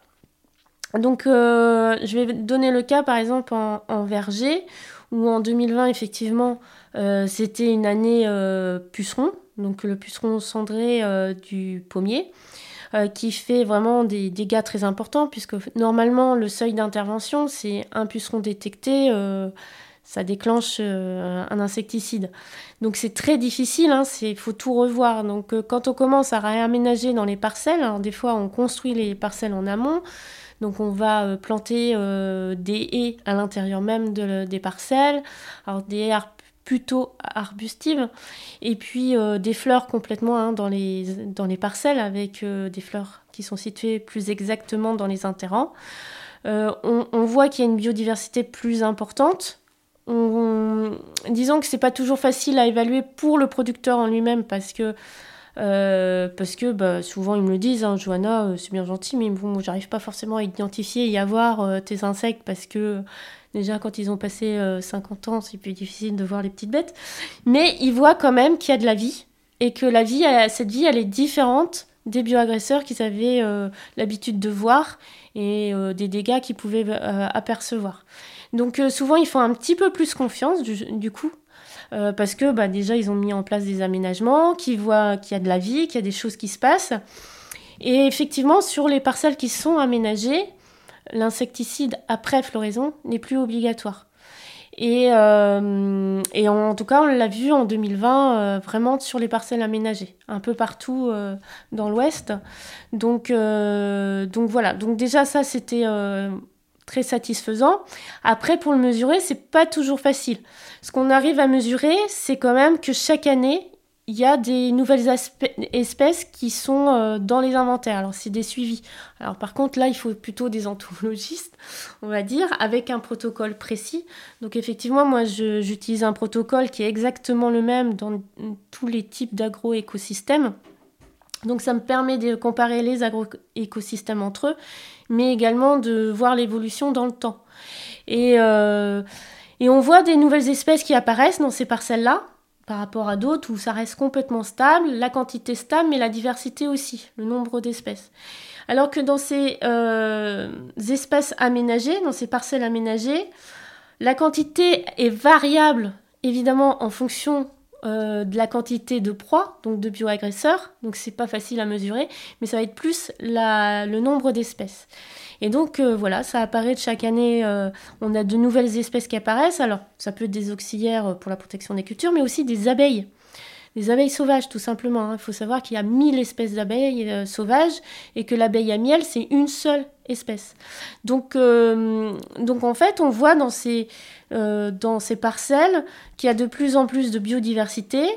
Donc euh, je vais donner le cas par exemple en, verger, où en 2020 effectivement euh, c'était une année euh, puceron, donc le puceron cendré du pommier. Qui fait vraiment des dégâts très importants, puisque normalement le seuil d'intervention, c'est un puceron détecté, ça déclenche euh, un insecticide. Donc c'est très difficile, il hein, faut tout revoir. Donc euh, quand on commence à réaménager dans les parcelles, alors des fois on construit les parcelles en amont, donc on va euh, planter des haies à l'intérieur même des parcelles, alors des plutôt arbustives, et puis des fleurs complètement hein, dans, les, dans les parcelles avec des fleurs qui sont situées plus exactement dans les interrants. on, on voit qu'il y a une biodiversité plus importante, disons que c'est pas toujours facile à évaluer pour le producteur en lui-même parce que euh, parce que bah, souvent ils me le disent, hein, Johanna, euh, c'est bien gentil, mais bon, j'arrive pas forcément à identifier et à voir euh, tes insectes parce que déjà quand ils ont passé 50 ans, c'est plus difficile de voir les petites bêtes. Mais ils voient quand même qu'il y a de la vie et que la vie, cette vie, elle est différente des bioagresseurs qu'ils avaient l'habitude de voir et des dégâts qu'ils pouvaient apercevoir. Donc euh, souvent, ils font un petit peu plus confiance du, coup. Euh, parce que bah, déjà, ils ont mis en place des aménagements, qu'ils voient qu'il y a de la vie, qu'il y a des choses qui se passent. Et effectivement, sur les parcelles qui sont aménagées, l'insecticide après floraison n'est plus obligatoire. Et, euh, et en, tout cas, on l'a vu en 2020 vraiment sur les parcelles aménagées, un peu partout dans l'Ouest. Donc, donc voilà, donc déjà ça c'était très satisfaisant. Après, pour le mesurer, c'est pas toujours facile. Ce qu'on arrive à mesurer, c'est quand même que chaque année, il y a des nouvelles espèces qui sont euh, dans les inventaires. Alors, c'est des suivis. Alors, par contre, là, il faut plutôt des entomologistes, [LAUGHS] on va dire, avec un protocole précis. Donc, effectivement, moi, j'utilise un protocole qui est exactement le même dans tous les types d'agro-écosystèmes. Donc ça me permet de comparer les agro-écosystèmes entre eux, mais également de voir l'évolution dans le temps. Et, euh, et, on voit des nouvelles espèces qui apparaissent dans ces parcelles-là, par rapport à d'autres où ça reste complètement stable, la quantité stable, mais la diversité aussi, le nombre d'espèces. Alors que dans ces euh, espèces aménagées, dans ces parcelles aménagées, la quantité est variable évidemment en fonction euh, de la quantité de proies, donc de bioagresseurs, donc c'est pas facile à mesurer, mais ça va être plus le nombre d'espèces. Et donc euh, voilà, ça apparaît chaque année, euh, on a de nouvelles espèces qui apparaissent, alors ça peut être des auxiliaires pour la protection des cultures, mais aussi des abeilles. Des abeilles sauvages, tout simplement. Hein. Il faut savoir qu'il y a 1000 espèces d'abeilles sauvages et que l'abeille à miel, c'est une seule espèce. Donc, en fait, on voit dans ces, euh, parcelles, qu'il y a de plus en plus de biodiversité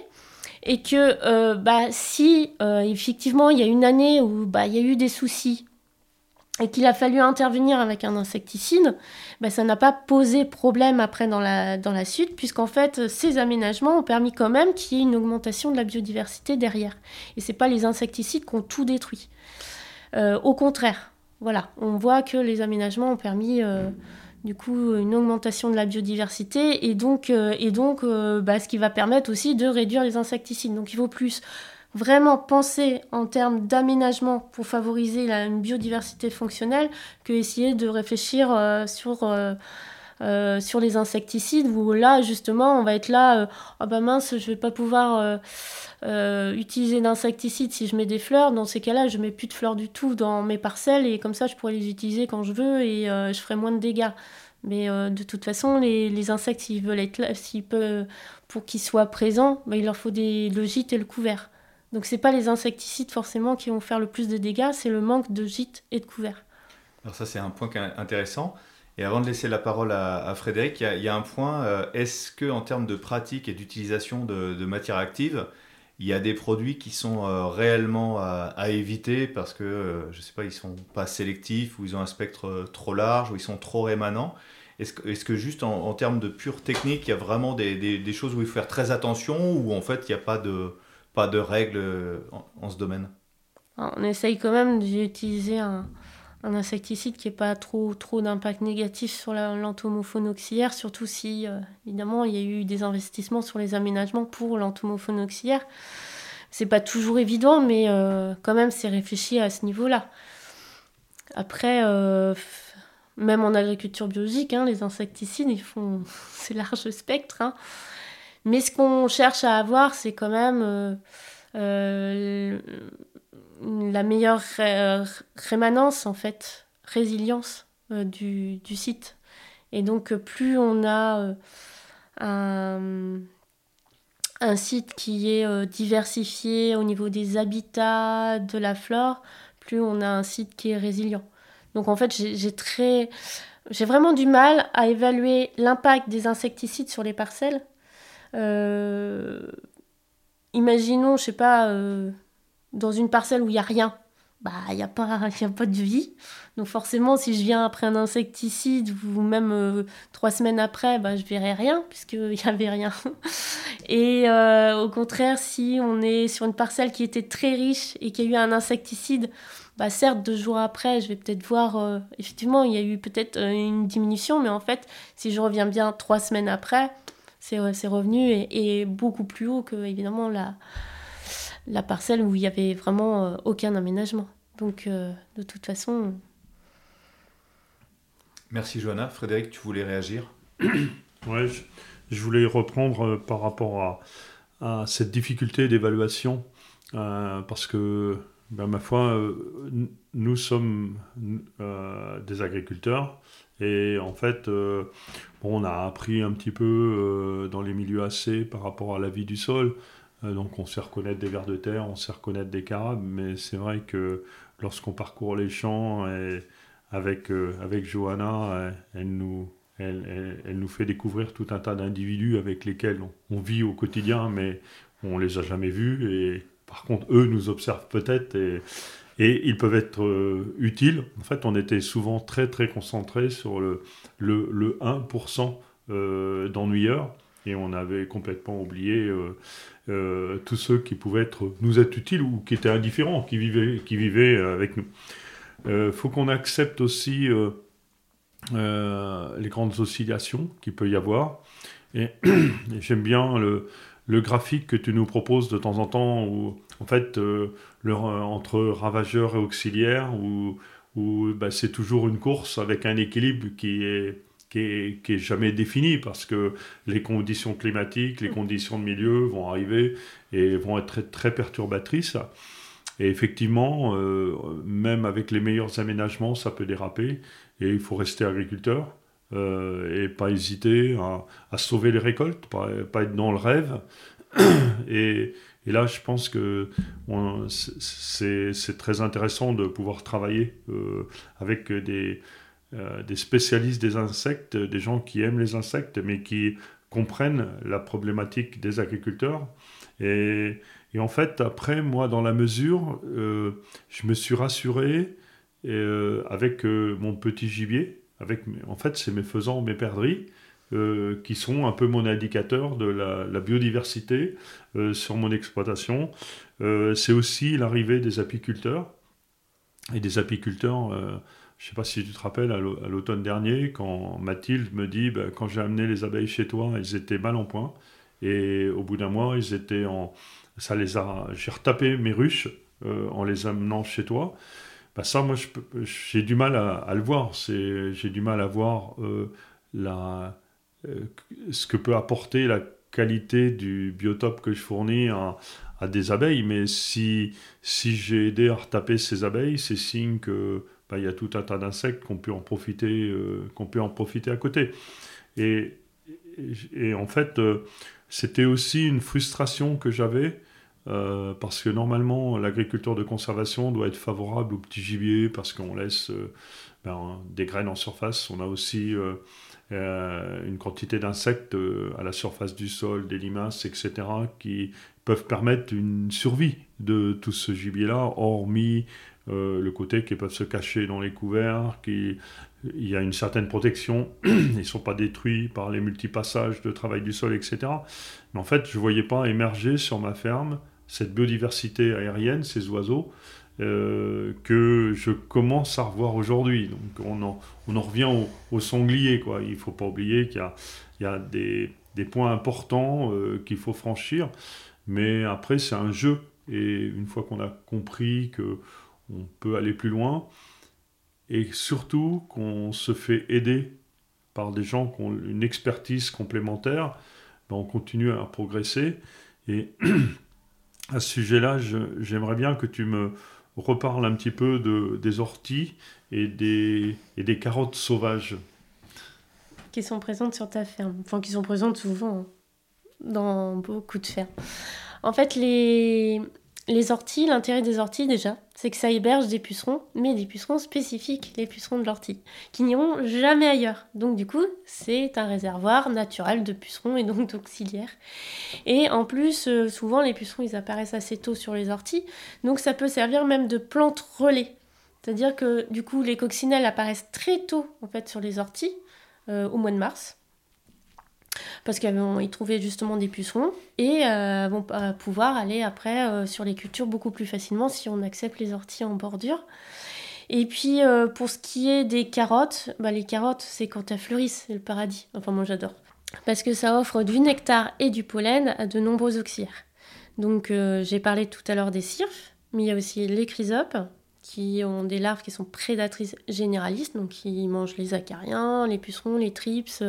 et que euh, bah, si euh, effectivement il y a une année où bah, il y a eu des soucis et qu'il a fallu intervenir avec un insecticide, bah, ça n'a pas posé problème après dans la, dans la suite, puisqu'en fait, ces aménagements ont permis quand même qu'il y ait une augmentation de la biodiversité derrière. Et ce n'est pas les insecticides qui ont tout détruit. au contraire, voilà, on voit que les aménagements ont permis du coup une augmentation de la biodiversité et donc, euh, et donc euh, bah, ce qui va permettre aussi de réduire les insecticides. Donc il faut plus vraiment penser en termes d'aménagement pour favoriser une biodiversité fonctionnelle que essayer de réfléchir euh, sur, sur les insecticides où là justement on va être là, ah bah mince je vais pas pouvoir utiliser d'insecticides si je mets des fleurs, dans ces cas-là je mets plus de fleurs du tout dans mes parcelles et comme ça je pourrais les utiliser quand je veux et je ferai moins de dégâts. Mais de toute façon, les, insectes, s'ils veulent être là, s'ils peuvent, pour qu'ils soient présents, bah, il leur faut des, le gîte et le couvert. Donc c'est pas les insecticides forcément qui vont faire le plus de dégâts, c'est le manque de gîte et de couvert. Alors ça c'est un point intéressant. Et avant de laisser la parole à, Frédéric, il y, a un point. Euh, est-ce que en termes de pratique et d'utilisation de, de matières actives, il y a des produits qui sont euh, réellement à, éviter parce que, euh, je sais pas, ils sont pas sélectifs ou ils ont un spectre trop large ou ils sont trop rémanents? Est-ce que, est que, juste en, termes de pure technique, il y a vraiment des, des, choses où il faut faire très attention ou en fait il n'y a pas de, pas de règles en ce domaine On essaye quand même d'utiliser un, insecticide qui n'ait pas trop, trop d'impact négatif sur l'entomofaune auxiliaire, surtout si, euh, évidemment, il y a eu des investissements sur les aménagements pour l'entomofaune auxiliaire. C'est pas toujours évident, mais euh, quand même, c'est réfléchi à ce niveau-là. Après, euh, même en agriculture biologique, hein, les insecticides, ils font. [LAUGHS] c'est large spectre. Hein. Mais ce qu'on cherche à avoir, c'est quand même la meilleure rémanence, en fait, résilience euh, du, du, site. Et donc, plus on a euh, un, site qui est euh, diversifié au niveau des habitats, de la flore, plus on a un site qui est résilient. Donc, en fait, j'ai très. J'ai vraiment du mal à évaluer l'impact des insecticides sur les parcelles. Imaginons, je sais pas, dans une parcelle où il n'y a rien, bah il n'y a, pas, [LAUGHS] y a pas de vie. Donc forcément, si je viens après un insecticide ou même euh, trois semaines après, bah, je verrai rien puisqu'il [LAUGHS] n'y avait rien. Et euh, au contraire, si on est sur une parcelle qui était très riche et qu'il y a eu un insecticide, bah certes, deux jours après, je vais peut-être voir, euh, effectivement, il y a eu peut-être une diminution, mais en fait, si je reviens bien trois semaines après, c'est revenu et, et, beaucoup plus haut que, évidemment, la, la parcelle où il n'y avait vraiment euh, aucun aménagement. Donc, euh, de toute façon. Merci, Johanna. Frédéric, tu voulais réagir? [CLEARS THROAT] Oui, je, voulais reprendre euh, par rapport à, cette difficulté d'évaluation, parce que, ben, ma foi, nous sommes des agriculteurs. Et en fait, on a appris un petit peu dans les milieux AC par rapport à la vie du sol. Euh, donc on sait reconnaître des vers de terre, on sait reconnaître des carabes, mais c'est vrai que lorsqu'on parcourt les champs avec, euh, avec Johanna, elle, nous, elle, elle, nous fait découvrir tout un tas d'individus avec lesquels on, vit au quotidien, mais on les a jamais vus. Et par contre, eux nous observent peut-être et, ils peuvent être euh, utiles. En fait, on était souvent très très concentré sur le, le, le 1% d'ennuyeurs et on avait complètement oublié euh, tous ceux qui pouvaient être, nous être utiles ou qui étaient indifférents, qui vivaient, qui vivaient euh, avec nous. Il euh, faut qu'on accepte aussi les grandes oscillations qu'il peut y avoir. Et, [CLEARS THROAT] j'aime bien le, le, graphique que tu nous proposes de temps en temps, où en fait, le, entre ravageurs et auxiliaires, où, bah, c'est toujours une course avec un équilibre qui est jamais défini parce que les conditions climatiques, les conditions de milieu vont arriver et vont être très, perturbatrices. Et effectivement, euh, même avec les meilleurs aménagements, ça peut déraper. Et il faut rester agriculteur euh, et pas hésiter à, sauver les récoltes, pas, être dans le rêve. [CLEARS THROAT] Et, là, je pense que c'est très intéressant de pouvoir travailler euh, avec des, euh, des spécialistes des insectes, des gens qui aiment les insectes, mais qui comprennent la problématique des agriculteurs. Et, en fait, après, moi, dans la mesure, euh, je me suis rassuré euh, avec mon petit gibier. En fait, c'est mes faisans, mes perdrix, qui sont un peu mon indicateur de la, biodiversité sur mon exploitation. c'est aussi l'arrivée des apiculteurs. Et des apiculteurs je ne sais pas si tu te rappelles, à l'automne dernier, quand Mathilde me dit, ben, quand j'ai amené les abeilles chez toi, elles étaient mal en point. Et au bout d'un mois, ils étaient en... Ça les a... J'ai retapé mes ruches euh, en les amenant chez toi. Ben, ça, moi, j'ai du mal à, le voir. J'ai du mal à voir euh, la, euh, ce que peut apporter la qualité du biotope que je fournis à, des abeilles. Mais si, si j'ai aidé à retaper ces abeilles, c'est signe que bah, il y a tout un tas d'insectes qu'on peut en profiter, qu'on peut en profiter à côté. Et, et, en fait, c'était aussi une frustration que j'avais. Parce que normalement, l'agriculture de conservation doit être favorable au petit gibier parce qu'on laisse ben, des graines en surface. On a aussi euh, une quantité d'insectes euh, à la surface du sol, des limaces, etc., qui peuvent permettre une survie de tout ce gibier-là, hormis euh, le côté qu'ils peuvent se cacher dans les couverts, qu'il il y a une certaine protection, [CLEARS THROAT] ils ne sont pas détruits par les multipassages de travail du sol, etc. Mais en fait, je ne voyais pas émerger sur ma ferme cette biodiversité aérienne, ces oiseaux, euh, que je commence à revoir aujourd'hui. Donc on en, on en revient au, sanglier. Quoi. Il ne faut pas oublier qu'il y a, des, des, points importants euh, qu'il faut franchir. Mais après, c'est un jeu. Et une fois qu'on a compris qu'on peut aller plus loin, et surtout qu'on se fait aider par des gens qui ont une expertise complémentaire, ben on continue à progresser. Et [CLEARS THROAT] à ce sujet-là, j'aimerais bien que tu me reparle un petit peu de, des orties et des, et des carottes sauvages. Qui sont présentes sur ta ferme. Enfin, qui sont présentes souvent dans beaucoup de fermes. En fait, les, les orties, l'intérêt des orties déjà, c'est que ça héberge des pucerons, mais des pucerons spécifiques, les pucerons de l'ortie, qui n'iront jamais ailleurs. Donc du coup, c'est un réservoir naturel de pucerons et donc d'auxiliaires. Et en plus, euh, souvent les pucerons, ils apparaissent assez tôt sur les orties, donc ça peut servir même de plante relais. C'est-à-dire que du coup, les coccinelles apparaissent très tôt en fait sur les orties, euh, au mois de mars parce qu'ils trouver justement des pucerons et euh, vont pouvoir aller après euh, sur les cultures beaucoup plus facilement si on accepte les orties en bordure. Et puis euh, pour ce qui est des carottes, bah, les carottes c'est quand elles fleurissent, c'est le paradis. Enfin moi j'adore. Parce que ça offre du nectar et du pollen à de nombreux auxiliaires. Donc j'ai parlé tout à l'heure des cirfes, mais il y a aussi les chrysopes qui ont des larves qui sont prédatrices généralistes, donc qui mangent les acariens, les pucerons, les trips,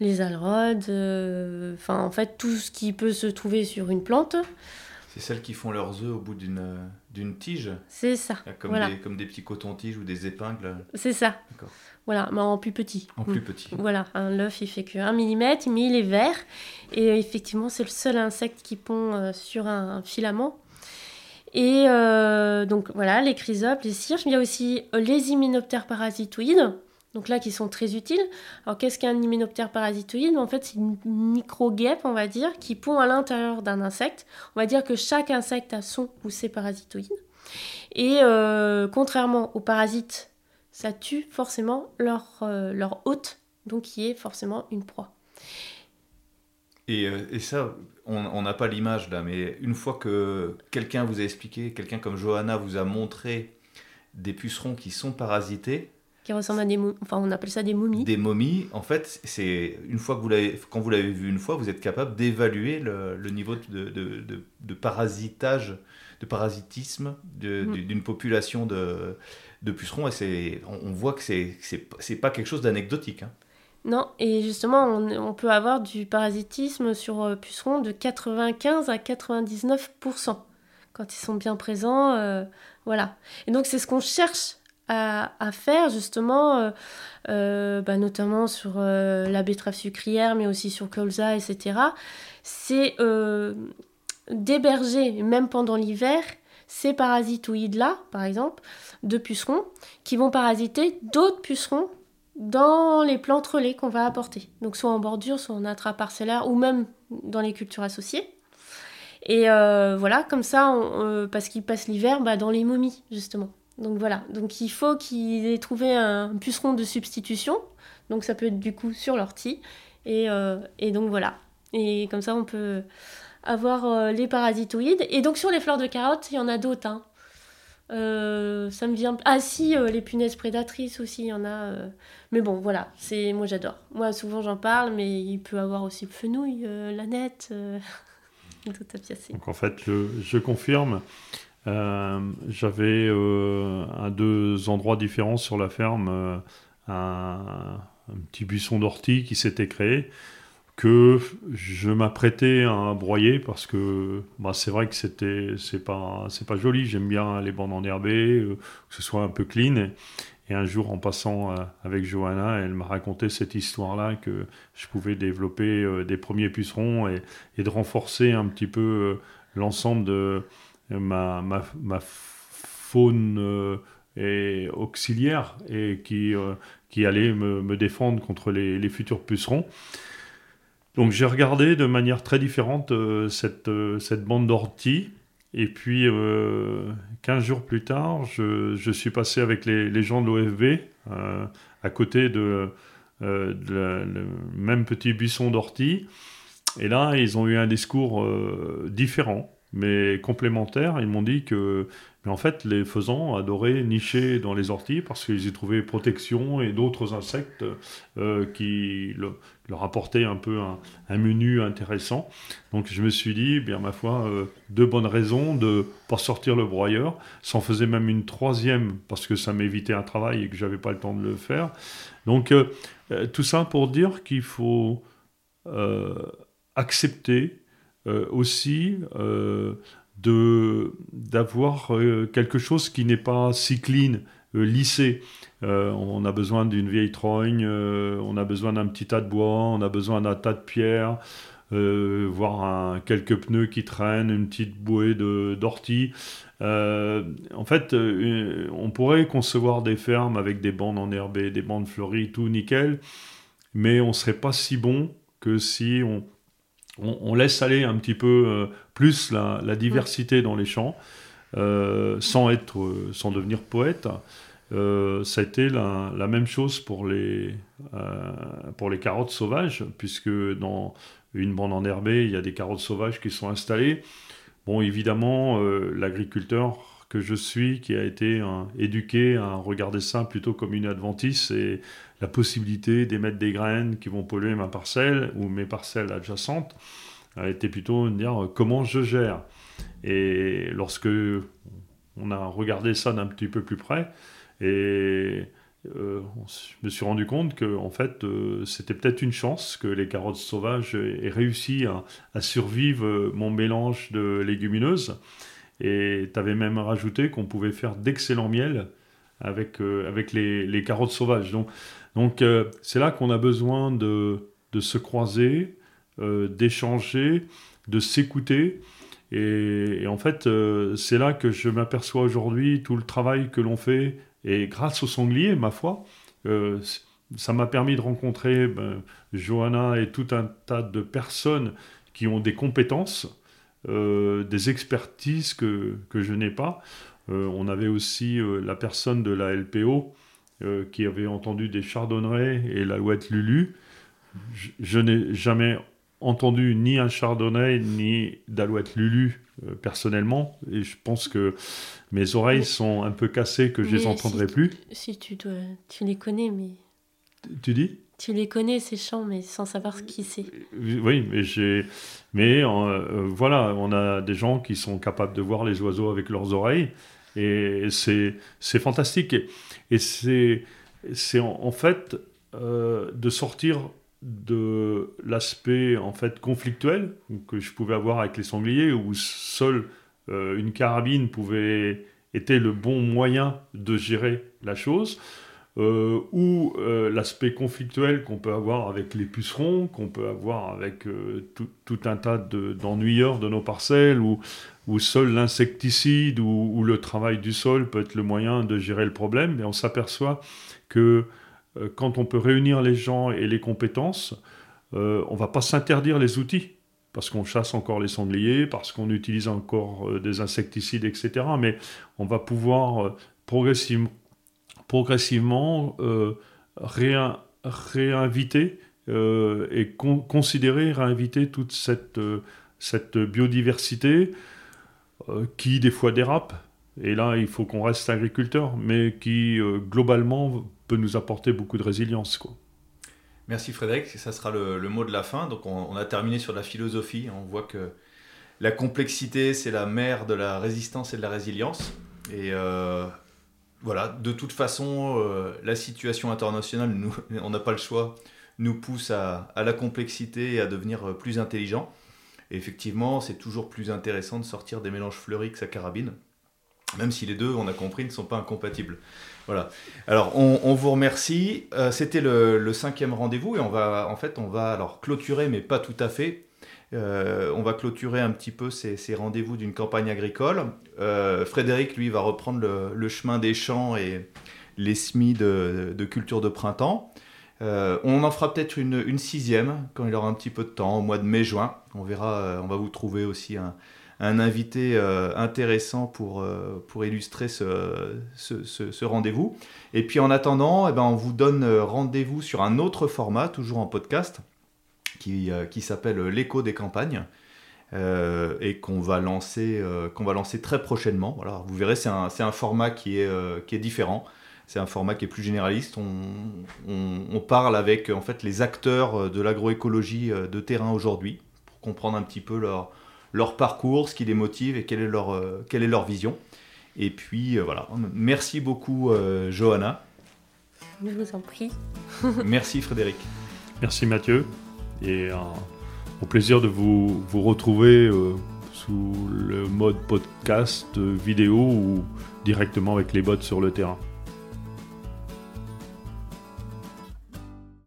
les alrodes, euh, enfin en fait tout ce qui peut se trouver sur une plante. C'est celles qui font leurs œufs au bout d'une, d'une tige C'est ça. Comme, des, comme des petits cotons-tiges ou des épingles C'est ça. Voilà, mais en plus petit. En plus petit. Voilà, un l'œuf il fait que 1 mm, mais il est vert. Et euh, effectivement, c'est le seul insecte qui pond euh, sur un, filament. Et donc voilà, les chrysopes, les cirques. Il y a aussi les hyménoptères parasitoïdes donc là qui sont très utiles. Alors qu'est-ce qu'un hyménoptère parasitoïde? En fait, c'est une micro-guêpe, on va dire, qui pond à l'intérieur d'un insecte. On va dire que chaque insecte a son ou ses parasitoïdes. Et euh, contrairement aux parasites, ça tue forcément leur, euh, leur hôte, donc qui est forcément une proie. Et, euh, et ça, on n'a pas l'image là, mais une fois que quelqu'un vous a expliqué, quelqu'un comme Johanna vous a montré des pucerons qui sont parasités, qui ressemblent à des enfin on appelle ça des momies. Des momies, en fait, c'est une fois que vous l'avez, quand vous l'avez vu une fois, vous êtes capable d'évaluer le, le, niveau de, de, de, parasitage, de parasitisme mm. d'une population de, de pucerons, et c'est, on, voit que c'est, c'est, pas quelque chose d'anecdotique. Hein. Non, et justement, on, on, peut avoir du parasitisme sur euh, pucerons de 95 à 99% quand ils sont bien présents, euh, voilà. Et donc c'est ce qu'on cherche à, faire justement, euh, euh, bah, notamment sur euh, la betterave sucrière, mais aussi sur colza, etc., c'est d'héberger, même pendant l'hiver, ces parasitoïdes-là, par exemple, de pucerons, qui vont parasiter d'autres pucerons dans les plantes relais qu'on va apporter. Donc soit en bordure, soit en intraparcellaire, ou même dans les cultures associées. Et voilà, comme ça, parce qu'ils passent l'hiver bah, dans les momies, justement. Donc voilà, donc il faut qu'ils aient trouvé un puceron de substitution. Donc ça peut être du coup sur l'ortie. Et, euh, donc voilà. Et comme ça on peut avoir euh, les parasitoïdes. Et donc sur les fleurs de carotte, il y en a d'autres. Hein. Euh, ça me vient. Ah si, les punaises prédatrices aussi, il y en a. Mais bon, voilà, c'est moi j'adore. Moi souvent j'en parle, mais il peut avoir aussi le fenouil, la nette, [LAUGHS] tout à Donc en fait, je confirme. Euh, j'avais euh, à deux endroits différents sur la ferme euh, un, petit buisson d'ortie qui s'était créé. que je m'apprêtais à broyer parce que bah, c'est vrai que c'était c'est pas c'est pas joli j'aime bien les bandes enherbées euh, que ce soit un peu clean et, un jour en passant euh, avec Johanna elle m'a raconté cette histoire là que je pouvais développer euh, des premiers pucerons et, de renforcer un petit peu l'ensemble de ma, faune et auxiliaire et qui qui allait me, défendre contre les, futurs pucerons donc j'ai regardé de manière très différente euh, cette, euh, bande d'ortie. Et puis, euh, 15 jours plus tard, je, suis passé avec les, gens de l'OFB euh, à côté de, le même petit buisson d'ortie. Et là, ils ont eu un discours différent, mais complémentaire. Ils m'ont dit que mais en fait, les faisans adoraient nicher dans les orties parce qu'ils y trouvaient protection et d'autres insectes euh, qui leur apportaient un peu un, menu intéressant. Donc je me suis dit, bien ma foi, euh, deux bonnes raisons de pas sortir le broyeur. S'en faisait même une troisième parce que ça m'évitait un travail et que j'avais pas le temps de le faire. Donc euh, tout ça pour dire qu'il faut accepter aussi de d'avoir euh, quelque chose qui n'est pas si clean, euh, lissé. Euh, on a besoin d'une vieille trogne, on a besoin d'un petit tas de bois, on a besoin d'un tas de pierres, voire quelques pneus qui traînent, une petite bouée d'ortie. en fait, on pourrait concevoir des fermes avec des bandes enherbées, des bandes fleuries, tout nickel, mais on serait pas si bon que si on, on, laisse aller un petit peu euh, plus la, diversité dans les champs, euh, sans, être, euh, sans devenir poète. ça a été la, même chose pour les, pour les carottes sauvages, puisque dans une bande enherbée, il y a des carottes sauvages qui sont installées. Bon, évidemment, l'agriculteur que je suis, qui a été éduqué à regarder ça plutôt comme une adventice et la possibilité d'émettre des graines qui vont polluer ma parcelle ou mes parcelles adjacentes, a été plutôt de dire euh, comment je gère. Et lorsque on a regardé ça d'un petit peu plus près, et euh, je me suis rendu compte que en fait euh, c'était peut-être une chance que les carottes sauvages aient réussi à, à survivre mon mélange de légumineuses et tu avais même rajouté qu'on pouvait faire d'excellents miels avec, euh, avec les, les, carottes sauvages. Donc, donc euh, c'est là qu'on a besoin de, de se croiser, euh, d'échanger, de s'écouter. Et, en fait, c'est là que je m'aperçois aujourd'hui tout le travail que l'on fait. Et grâce au sanglier, ma foi, ça m'a permis de rencontrer ben, Johanna et tout un tas de personnes qui ont des compétences euh, des expertises que, que je n'ai pas. Euh, on avait aussi euh, la personne de la LPO qui avait entendu des chardonnerets et l'alouette Lulu. Je, n'ai jamais entendu ni un chardonnay ni d'alouette Lulu personnellement et je pense que mes oreilles sont un peu cassées que je les entendrai plus. Si tu dois, tu les connais mais. Tu dis? Tu les connais, ces chants, mais sans savoir ce qui c'est. Oui, mais j'ai. Mais euh, voilà, on a des gens qui sont capables de voir les oiseaux avec leurs oreilles. Et c'est, fantastique. Et, c'est, en, fait euh, de sortir de l'aspect en fait conflictuel que je pouvais avoir avec les sangliers, où seule euh, une carabine pouvait était le bon moyen de gérer la chose. Euh, ou euh, l'aspect conflictuel qu'on peut avoir avec les pucerons, qu'on peut avoir avec euh, tout, un tas d'ennuyeurs de, nos parcelles, où seul l'insecticide ou, le travail du sol peut être le moyen de gérer le problème, mais on s'aperçoit que quand on peut réunir les gens et les compétences, on va pas s'interdire les outils parce qu'on chasse encore les sangliers, parce qu'on utilise encore des insecticides, etc. Mais on va pouvoir progressivement progressivement euh, réinviter euh, et considérer, réinviter toute cette, euh, biodiversité qui des fois dérape. Et là, il faut qu'on reste agriculteur, mais qui globalement peut nous apporter beaucoup de résilience. Quoi. Merci Frédéric, ça sera le, mot de la fin. Donc on, a terminé sur la philosophie. On voit que la complexité, c'est la mère de la résistance et de la résilience. Et voilà, de toute façon, euh, la situation internationale, [LAUGHS] on n'a pas le choix. nous pousse à, la complexité et à devenir plus intelligent. Effectivement, c'est toujours plus intéressant de sortir des mélanges fleuris que sa carabine, même si les deux, on a compris, ne sont pas incompatibles. Voilà. Alors, on, vous remercie. C'était le, le, cinquième rendez-vous et on va, en fait, on va alors clôturer, mais pas tout à fait, euh, on va clôturer un petit peu ces, rendez-vous d'une campagne agricole. Euh, Frédéric, lui, va reprendre le, chemin des champs et les semis de, culture de printemps. Euh, on en fera peut-être une, sixième quand il aura un petit peu de temps, au mois de mai-juin. On verra, on va vous trouver aussi un, invité intéressant pour, pour illustrer ce, rendez-vous. Et puis en attendant, eh ben, on vous donne rendez-vous sur un autre format, toujours en podcast euh, qui, s'appelle L'écho des campagnes. Euh, et qu'on va lancer euh, qu'on va lancer très prochainement. Voilà, vous verrez, c'est un, un, format qui est, qui est différent. C'est un format qui est plus généraliste. On, on, parle avec en fait les acteurs de l'agroécologie de terrain aujourd'hui pour comprendre un petit peu leur, leur parcours, ce qui les motive et quelle est leur, quelle est leur vision. Et puis voilà, merci beaucoup Johanna. Je vous en prie. merci Frédéric. Merci Mathieu et au plaisir de vous, vous retrouver euh, sous le mode podcast, vidéo ou directement avec les bots sur le terrain.